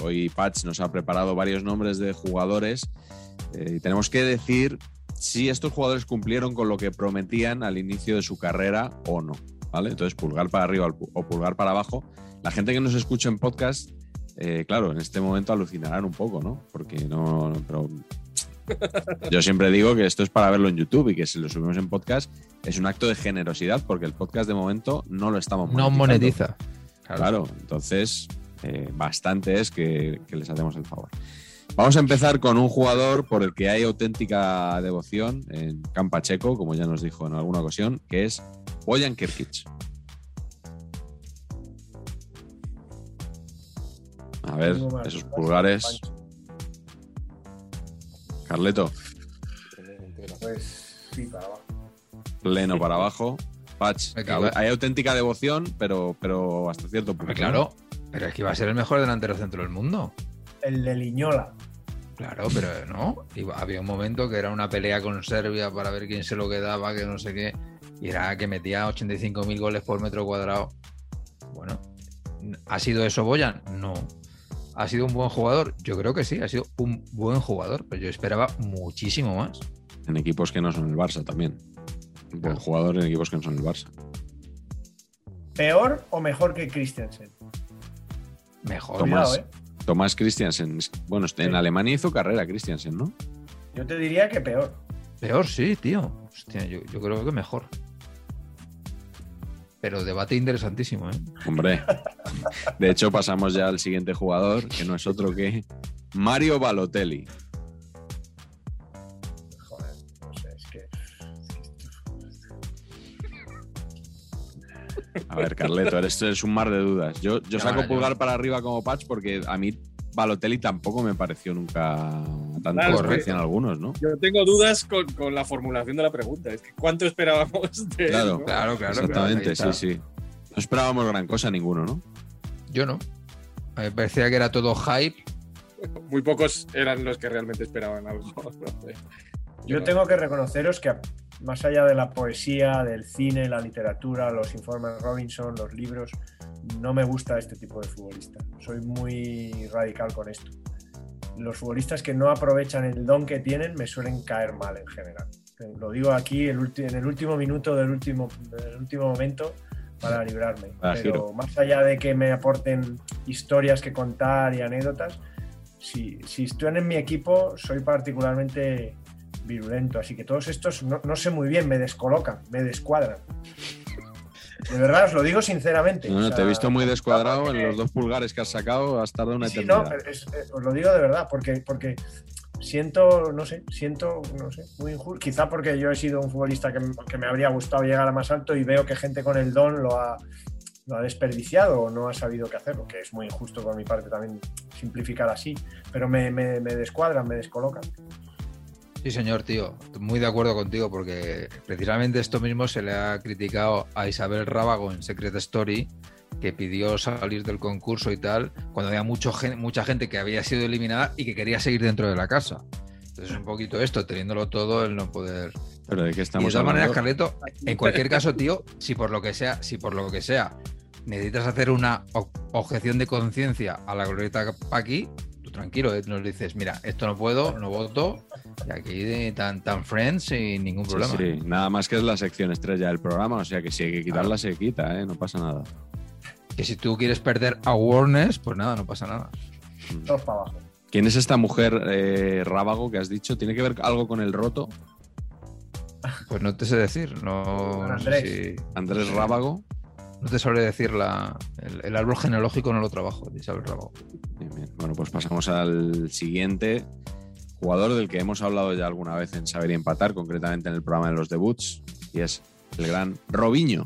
Hoy Patch nos ha preparado varios nombres de jugadores eh, y tenemos que decir si estos jugadores cumplieron con lo que prometían al inicio de su carrera o no. ¿Vale? Entonces, pulgar para arriba o pulgar para abajo. La gente que nos escucha en podcast, eh, claro, en este momento alucinarán un poco, ¿no? Porque no. Pero (laughs) yo siempre digo que esto es para verlo en YouTube y que si lo subimos en podcast es un acto de generosidad porque el podcast de momento no lo estamos No monetizando. monetiza. Claro, entonces eh, bastante es que, que les hacemos el favor. Vamos a empezar con un jugador por el que hay auténtica devoción en Campacheco, como ya nos dijo en alguna ocasión, que es Boyan Kirkic. A ver, esos pulgares. Carleto, Pues sí, para abajo. pleno para abajo. Patch, hay auténtica devoción, pero, pero hasta cierto punto. Claro, pero es que iba a ser el mejor delantero centro del mundo. El de Liñola. Claro, pero no. Iba- había un momento que era una pelea con Serbia para ver quién se lo quedaba, que no sé qué. Y era que metía 85.000 goles por metro cuadrado. Bueno, ¿ha sido eso Boyan? No. ¿Ha sido un buen jugador? Yo creo que sí, ha sido un buen jugador, pero yo esperaba muchísimo más. En equipos que no son el Barça también. Un buen jugador en equipos que no son el Barça. ¿Peor o mejor que Christensen? Mejor. Tomás. Cuidado, ¿eh? Tomás Christiansen. Bueno, en Sí. Alemania hizo carrera Christiansen, ¿no? Yo te diría que peor. Peor, sí, tío. Hostia, yo, yo creo que mejor. Pero debate interesantísimo, ¿eh? Hombre. De hecho, pasamos ya al siguiente jugador, que no es otro que Mario Balotelli. A ver, Carleto, esto es un mar de dudas. Yo, yo saco pulgar para arriba como patch porque a mí Balotelli tampoco me pareció nunca tanto Claro, como es que- algunos, ¿no? Yo tengo dudas con, con la formulación de la pregunta. Es que ¿cuánto esperábamos de él, Claro. no? Claro, claro. Exactamente, claro, sí, sí. No esperábamos gran cosa ninguno, ¿no? Yo no. Me parecía que era todo hype. Muy pocos eran los que realmente esperaban algo. (laughs) Yo tengo que reconoceros que, más allá de la poesía, del cine, la literatura, los informes Robinson, los libros, no me gusta este tipo de futbolista. Soy muy radical con esto. Los futbolistas que no aprovechan el don que tienen me suelen caer mal en general. Lo digo aquí el en el último minuto del último, del último momento para librarme. Ah, Pero giro. más allá de que me aporten historias que contar y anécdotas, si, si están en mi equipo, soy particularmente virulento. Así que todos estos, no, no sé muy bien, me descolocan, me descuadran. De verdad, os lo digo sinceramente. No, o sea, te he visto muy descuadrado porque- en los dos pulgares que has sacado, has tardado una Sí, no, eternidad. es- es- os lo digo de verdad, porque, porque siento, no sé, siento, no sé, muy injusto. Quizá porque yo he sido un futbolista que, que me habría gustado llegar a más alto y veo que gente con el don lo ha, lo ha desperdiciado o no ha sabido qué hacerlo, que es muy injusto por mi parte también simplificar así, pero me, me, me descuadran, me descolocan. Sí, señor, tío. Muy de acuerdo contigo, porque precisamente esto mismo se le ha criticado a Isabel Rábago en Secret Story, que pidió salir del concurso y tal, cuando había mucho mucha gente que había sido eliminada y que quería seguir dentro de la casa. Entonces, un poquito esto, teniéndolo todo, el no poder. Pero de qué Y estamos de todas maneras? Carleto, en cualquier caso, tío, si por lo que sea, si por lo que sea, necesitas hacer una objeción de conciencia a la glorieta Paqui, tú tranquilo, eh, nos dices, mira, esto no puedo, no voto, y aquí de tan, tan friends sin ningún problema. sí, nada más que es la sección estrella del programa, o sea que si hay que quitarla, se quita, ¿eh? no pasa nada. Que si tú quieres perder awareness, pues nada, no pasa nada. Todos para abajo. ¿Quién es esta mujer eh, rábago que has dicho? ¿Tiene que ver algo con el roto? Pues no te sé decir, no, no sé Andrés. si- Andrés Rábago. no te sabré decir la, el, el árbol genealógico, no lo trabajo, de Isabel Rábago. Bien, bien. Bueno, pues pasamos al siguiente jugador del que hemos hablado ya alguna vez en Saber y Empatar, concretamente en el programa de los debuts, y es el gran Robinho.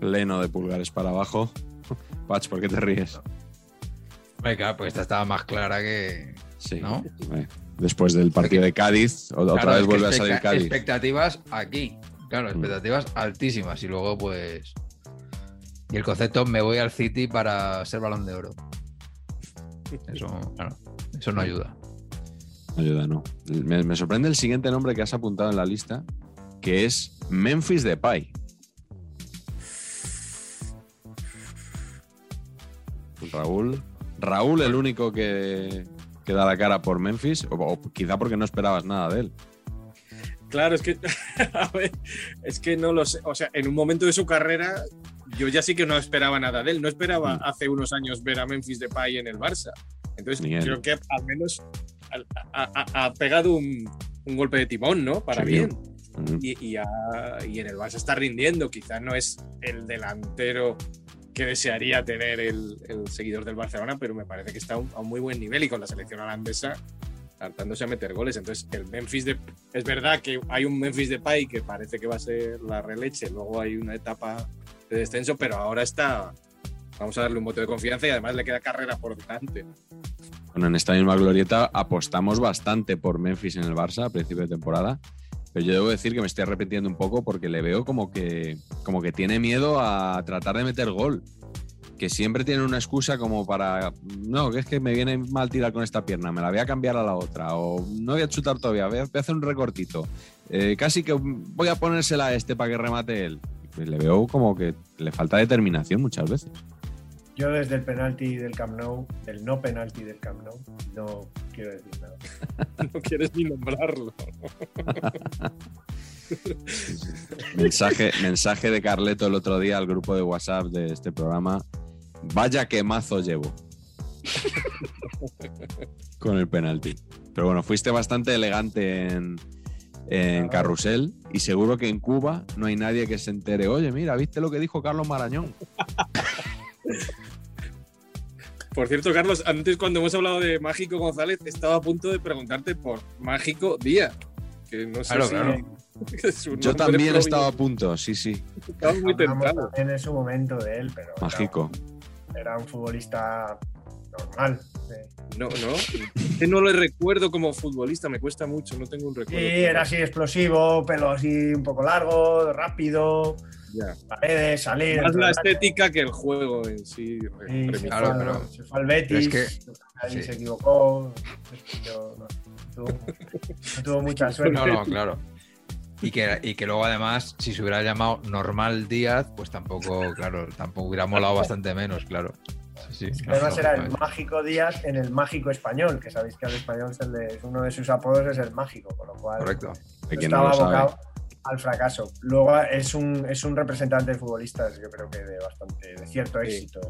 Pleno de pulgares para abajo. (laughs) Patch, ¿por qué te ríes? Venga, pues esta estaba más clara que. Sí. ¿No? Después del partido de Cádiz, otra Claro, vez vuelve a salir Cádiz. Expectativas aquí. Claro, Mm. expectativas altísimas. Y luego, pues. Y el concepto, me voy al City para ser balón de oro. Eso, claro, eso no ayuda. Ayuda, no. Me, me sorprende el siguiente nombre que has apuntado en la lista, que es Memphis Depay. Raúl. Raúl, el único que, que da la cara por Memphis, o, o quizá porque no esperabas nada de él. Claro, es que, (laughs) a ver, es que no lo sé. O sea, en un momento de su carrera, yo ya sí que no esperaba nada de él. No esperaba Mm. hace unos años ver a Memphis Depay en el Barça. Entonces, creo que al menos ha, pegado un, un golpe de timón, ¿no? Para Sí. bien. Mm. Y, y en el Barça está rindiendo. Quizás no es el delantero que desearía tener el, el seguidor del Barcelona, pero me parece que está a un, a un muy buen nivel y con la selección holandesa hartándose a meter goles. Entonces, el Memphis de es verdad que hay un Memphis de Pai que parece que va a ser la releche, luego hay una etapa de descenso, pero ahora está. Vamos a darle un voto de confianza y además le queda carrera por delante. Bueno, en esta misma glorieta apostamos bastante por Memphis en el Barça a principio de temporada. Pero yo debo decir que me estoy arrepintiendo un poco porque le veo como que, como que tiene miedo a tratar de meter gol. Que siempre tiene una excusa como para. No, que es que me viene mal tirar con esta pierna, me la voy a cambiar a la otra. O no voy a chutar todavía, voy a, voy a hacer un recortito. Eh, casi que voy a ponérsela a este para que remate él. Pues le veo como que le falta determinación muchas veces. Yo desde el penalti del Camp Nou, el no penalti del Camp Nou, no quiero decir nada. (laughs) No quieres ni nombrarlo. (laughs) Mensaje, mensaje de Carleto el otro día al grupo de WhatsApp de este programa. Vaya que mazo llevo. (laughs) Con el penalti. Pero bueno, fuiste bastante elegante en, en Carrusel y seguro que en Cuba no hay nadie que se entere. Oye, mira, ¿viste lo que dijo Carlos Marañón? (laughs) Por cierto, Carlos, antes cuando hemos hablado de Mágico González, estaba a punto de preguntarte por Mágico Díaz. Que no sé Claro, si claro. (laughs) es Yo también estaba a punto, sí, sí. Estaba muy tentado. en su momento de él, pero era- Mágico. Era, un futbolista normal. sí. No, no. Que no le recuerdo como futbolista, me cuesta mucho, no tengo un Sí, recuerdo. era así explosivo, pelo así un poco largo, rápido, Ya. paredes, salir. Más la estética que el juego en sí. Sí, se, Claro, fue, al- pero- se fue al Betis, pero es ahí sí. se equivocó. yo no, tuvo, no tuvo (laughs) mucha suerte. No, no, claro. Y que, y que luego además, si se hubiera llamado Normal Díaz, pues tampoco, claro, tampoco hubiera molado bastante menos, claro. Sí, no, Además era el mágico Díaz en el mágico español, que sabéis que al español le- uno de sus apodos es el mágico, con lo cual Correcto. No estaba lo sabe. abocado al fracaso. Luego es un, es un representante de futbolistas, yo creo que de bastante, de cierto Sí. éxito.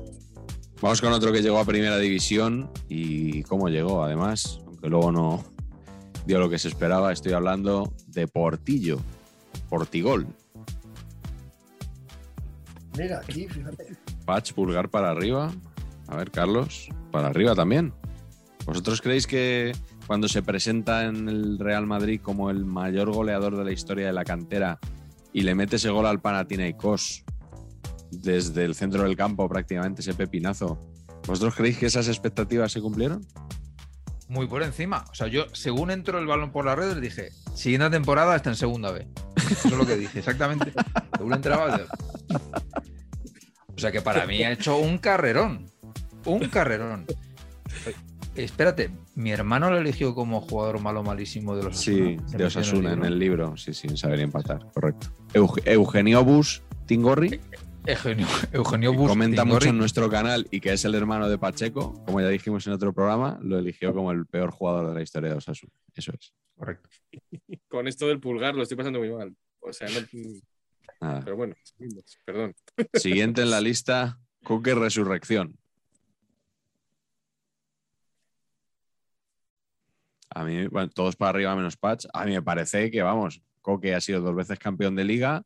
Vamos con otro que llegó a primera división y cómo llegó, además, aunque luego no dio lo que se esperaba. Estoy hablando de Portillo, Portigol. Mira, aquí, fíjate. Patch, pulgar para arriba. A ver, Carlos, para arriba también. ¿Vosotros creéis que cuando se presenta en el Real Madrid como el mayor goleador de la historia de la cantera y le mete ese gol al Panathinaikos desde el centro del campo prácticamente, ese pepinazo, ¿vosotros creéis que esas expectativas se cumplieron? Muy por encima. O sea, yo, según entró el balón por las redes, dije, siguiente temporada está en segunda B. Eso es lo que dije, exactamente. (laughs) Según entraba. O sea que para mí ha hecho un carrerón. Un carrerón. Espérate, mi hermano lo eligió como jugador malo malísimo de los Sí, de Osasuna en el libro. Sí, sí, en saber empatar, correcto. Euge- Eugenio Bus Tingorri Eugenio, Eugenio Bus comenta Tingorri. mucho en nuestro canal y que es el hermano de Pacheco, como ya dijimos en otro programa, lo eligió como el peor jugador de la historia de Osasuna. Eso es. Correcto. Con esto del pulgar lo estoy pasando muy mal. O sea, no- Nada. pero bueno, perdón. Siguiente en la lista, Coque Resurrección. A mí, bueno, todos para arriba menos Patch. A mí me parece que, vamos, Coque ha sido dos veces campeón de liga,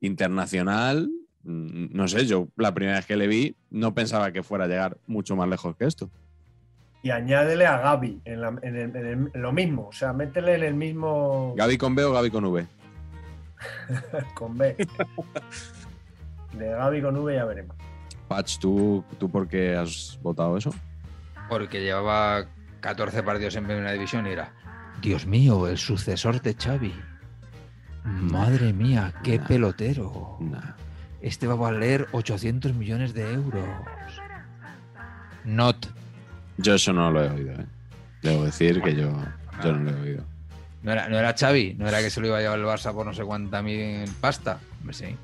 internacional. mm, No sé, yo la primera vez que le vi no pensaba que fuera a llegar mucho más lejos que esto. Y añádele a Gaby en, la- en el- en el- en lo mismo, o sea, métele en el mismo Gaby con B o Gaby con V. (laughs) con B. De Gaby con V ya veremos. Patch, ¿tú, ¿tú por qué has votado eso? Porque llevaba 14 partidos en primera división y era, Dios mío, el sucesor de Xavi. Madre mía, qué Nah. pelotero. Nah. Este va a valer 800 millones de euros. Not. Yo eso no lo he oído, ¿eh? Debo decir que yo, yo no lo he oído. No era, no era Xavi, no era que se lo iba a llevar el Barça por no sé cuánta mil pasta. Hombre, sí.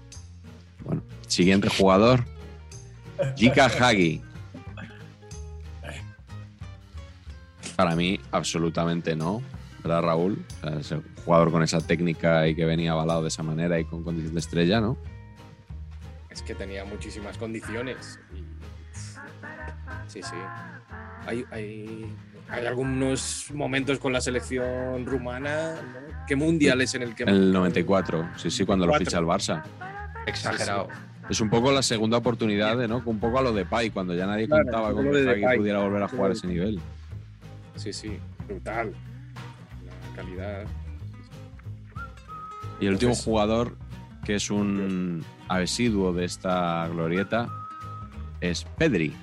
Bueno, siguiente jugador. Jika Hagi. Para mí, absolutamente no. ¿Verdad, Raúl? O sea, el jugador con esa técnica y que venía avalado de esa manera y con condición de estrella, ¿no? Es que tenía muchísimas condiciones. y- Sí, sí. Hay, hay, hay algunos momentos con la selección rumana. ¿no? ¿Qué mundial es en el que El 94, sí, sí, cuando lo 94. ficha el Barça. Exagerado. Es un poco la segunda oportunidad, de, ¿no? Un poco a lo de Pai, cuando ya nadie Claro, contaba un con que Depay. pudiera volver a jugar a ese nivel. Sí, sí, brutal. La calidad. Y el último jugador, que es un residuo de esta glorieta, es Pedri.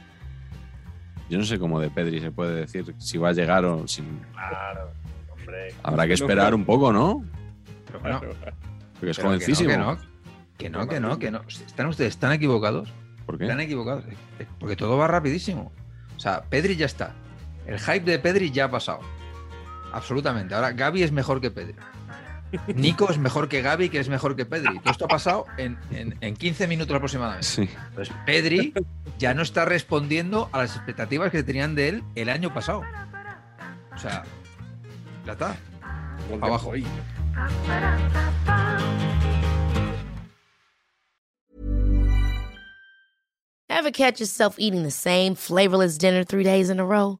Yo no sé cómo de Pedri se puede decir si va a llegar o si. Claro, hombre. Habrá que esperar no. un poco, ¿no? Pero bueno. Porque es pero jovencísimo. Que no, que no, que no, que no. Están ustedes tan equivocados. ¿Por qué? Están equivocados. eh, Porque todo va rapidísimo. O sea, Pedri ya está. El hype de Pedri ya ha pasado. Absolutamente. Ahora, Gaby es mejor que Pedri. Nico es mejor que Gaby, que es mejor que Pedri. Todo esto ha pasado en, en- en 15 minutos aproximadamente. Sí. Entonces, Pedri ya no está respondiendo a las expectativas que tenían de él el año pasado. O sea, ya está. Abajo. Foy. Ever catch yourself eating the same flavorless dinner three days in a row?